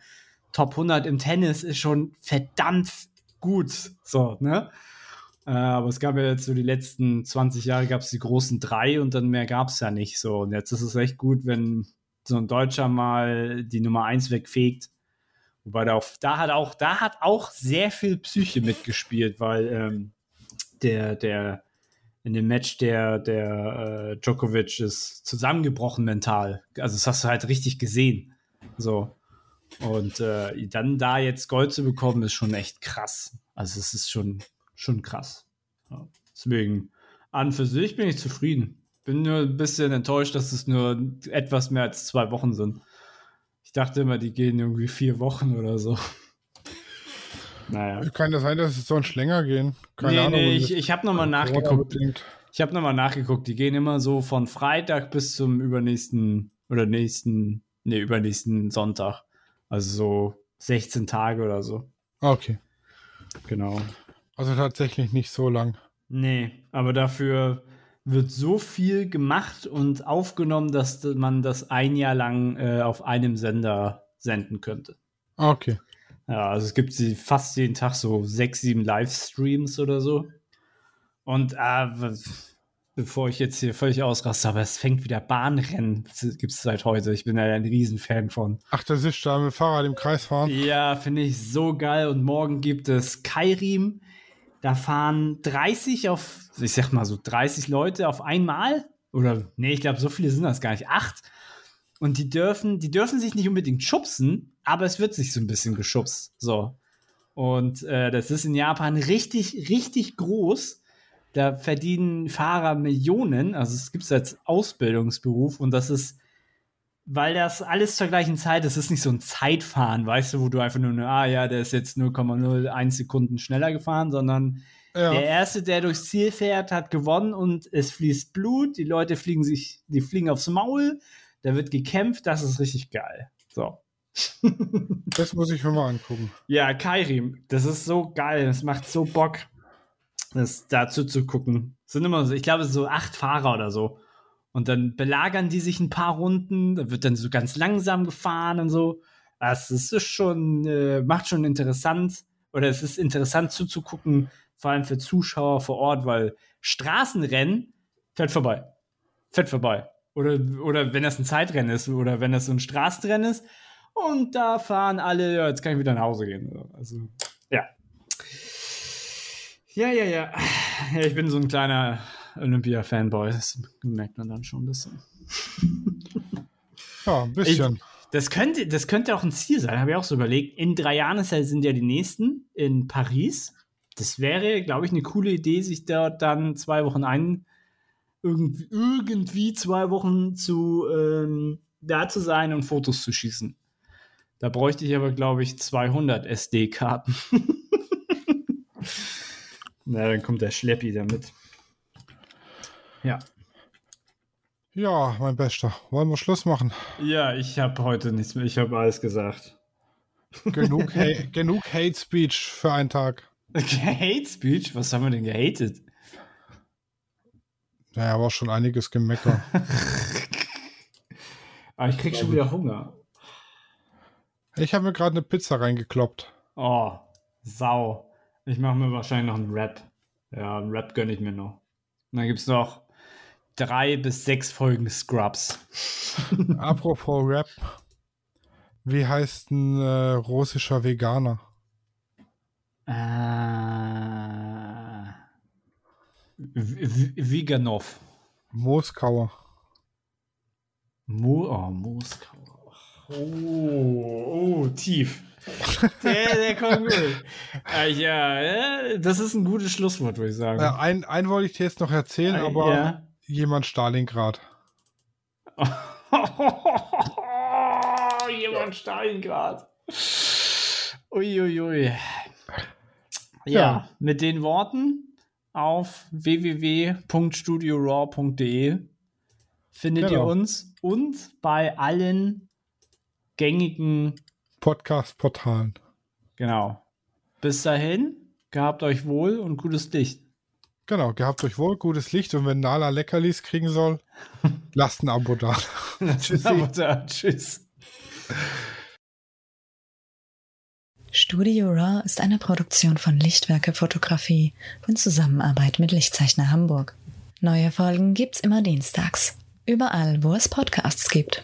Top 100 im Tennis ist schon verdammt gut. So, ne? Äh, aber es gab ja jetzt so die letzten 20 Jahre gab es die großen drei und dann mehr gab es ja nicht so. Und jetzt ist es echt gut, wenn so ein Deutscher mal die Nummer eins wegfegt Wobei da, auch, da hat auch, da hat auch sehr viel Psyche mitgespielt, weil ähm, der, der in dem Match der, der äh, Djokovic ist zusammengebrochen mental. Also das hast du halt richtig gesehen. So. Und äh, dann da jetzt Gold zu bekommen, ist schon echt krass. Also es ist schon, schon krass. Ja. Deswegen, an für sich bin ich zufrieden. Bin nur ein bisschen enttäuscht, dass es nur etwas mehr als zwei Wochen sind. Ich dachte immer, die gehen irgendwie vier Wochen oder so. Naja. Kann das sein, dass es sonst länger gehen? Keine nee, Ahnung. Nee, ich, ich habe nochmal nachgeguckt. Ich habe nochmal nachgeguckt. Die gehen immer so von Freitag bis zum übernächsten oder nächsten, nee, übernächsten Sonntag. Also so 16 Tage oder so. Okay. Genau. Also tatsächlich nicht so lang. Nee, aber dafür wird so viel gemacht und aufgenommen, dass man das ein Jahr lang äh, auf einem Sender senden könnte. Okay. Ja, also es gibt sie fast jeden Tag so sechs, sieben Livestreams oder so. Und äh, bevor ich jetzt hier völlig ausraste, aber es fängt wieder Bahnrennen, gibt es seit heute. Ich bin ja ein Riesenfan von. Ach, das ist da mit dem Fahrrad im Kreis fahren? Ja, finde ich so geil. Und morgen gibt es Kairim. Da fahren 30 auf, ich sag mal so 30 Leute auf einmal. Oder, nee, ich glaube, so viele sind das gar nicht. Acht. Und die dürfen, die dürfen sich nicht unbedingt schubsen, aber es wird sich so ein bisschen geschubst. So. Und äh, das ist in Japan richtig, richtig groß. Da verdienen Fahrer Millionen. Also es gibt es als Ausbildungsberuf und das ist, weil das alles zur gleichen Zeit ist, ist nicht so ein Zeitfahren, weißt du, wo du einfach nur, ah ja, der ist jetzt 0,01 Sekunden schneller gefahren, sondern ja. der Erste, der durchs Ziel fährt, hat gewonnen und es fließt Blut, die Leute fliegen sich, die fliegen aufs Maul, da wird gekämpft, das ist richtig geil. So. Das muss ich mir mal angucken. Ja, Kairim, das ist so geil, das macht so Bock, das dazu zu gucken. Es sind immer so, ich glaube, so acht Fahrer oder so. Und dann belagern die sich ein paar Runden, da wird dann so ganz langsam gefahren und so. Das ist schon, äh, macht schon interessant, oder es ist interessant zuzugucken, vor allem für Zuschauer vor Ort, weil Straßenrennen fährt vorbei. Fährt vorbei. Oder, oder wenn das ein Zeitrennen ist oder wenn das so ein Straßenrennen ist. Und da fahren alle, ja, jetzt kann ich wieder nach Hause gehen. Also, ja. Ja, ja, ja. Ja, ich bin so ein kleiner Olympia-Fanboy. Das merkt man dann schon ein bisschen. Ja, ein bisschen. Ich, das könnte, das könnte auch ein Ziel sein, habe ich auch so überlegt. In drei Jahren sind ja die nächsten in Paris. Das wäre, glaube ich, eine coole Idee, sich dort dann zwei Wochen ein, irgendwie, irgendwie zwei Wochen zu ähm, da zu sein und Fotos zu schießen. Da bräuchte ich aber, glaube ich, 200 SD-Karten. [LAUGHS] Na, dann kommt der Schleppi damit. Ja. Ja, mein Bester. Wollen wir Schluss machen? Ja, ich habe heute nichts mehr. Ich habe alles gesagt. Genug, [LAUGHS] ha genug Hate Speech für einen Tag. Hate Speech? Was haben wir denn gehatet? Naja, war schon einiges Gemecker. [LAUGHS] Aber ich krieg schon wieder Hunger. Ich habe mir gerade eine Pizza reingekloppt. Oh, Sau. Ich mache mir wahrscheinlich noch einen Rap. Ja, einen Rap gönne ich mir noch. Und dann gibt es noch drei bis sechs Folgen Scrubs. [LAUGHS] Apropos Rap. Wie heißt ein äh, russischer Veganer? Äh, Veganov. Moskauer. Mo oh, Moskauer. Oh, oh, tief. Der, der kommt gut. Äh, ja, das ist ein gutes Schlusswort, würde ich sagen. Äh, ein, ein wollte ich dir jetzt noch erzählen, äh, aber ja. jemand Stalingrad. [LAUGHS] jemand Stalingrad. Uiuiui. Ui. Ja, ja, mit den Worten auf www.studioraw.de findet genau. ihr uns und bei allen gängigen Podcast-Portalen. Genau. Bis dahin, gehabt euch wohl und gutes Licht. Genau, gehabt euch wohl, gutes Licht und wenn Nala Leckerlis kriegen soll, [LAUGHS] lasst ein Abo da. lasst ein Abo da. Tschüss. Studio Raw ist eine Produktion von Lichtwerke Fotografie in Zusammenarbeit mit Lichtzeichner Hamburg. Neue Folgen gibt's immer dienstags. Überall, wo es Podcasts gibt.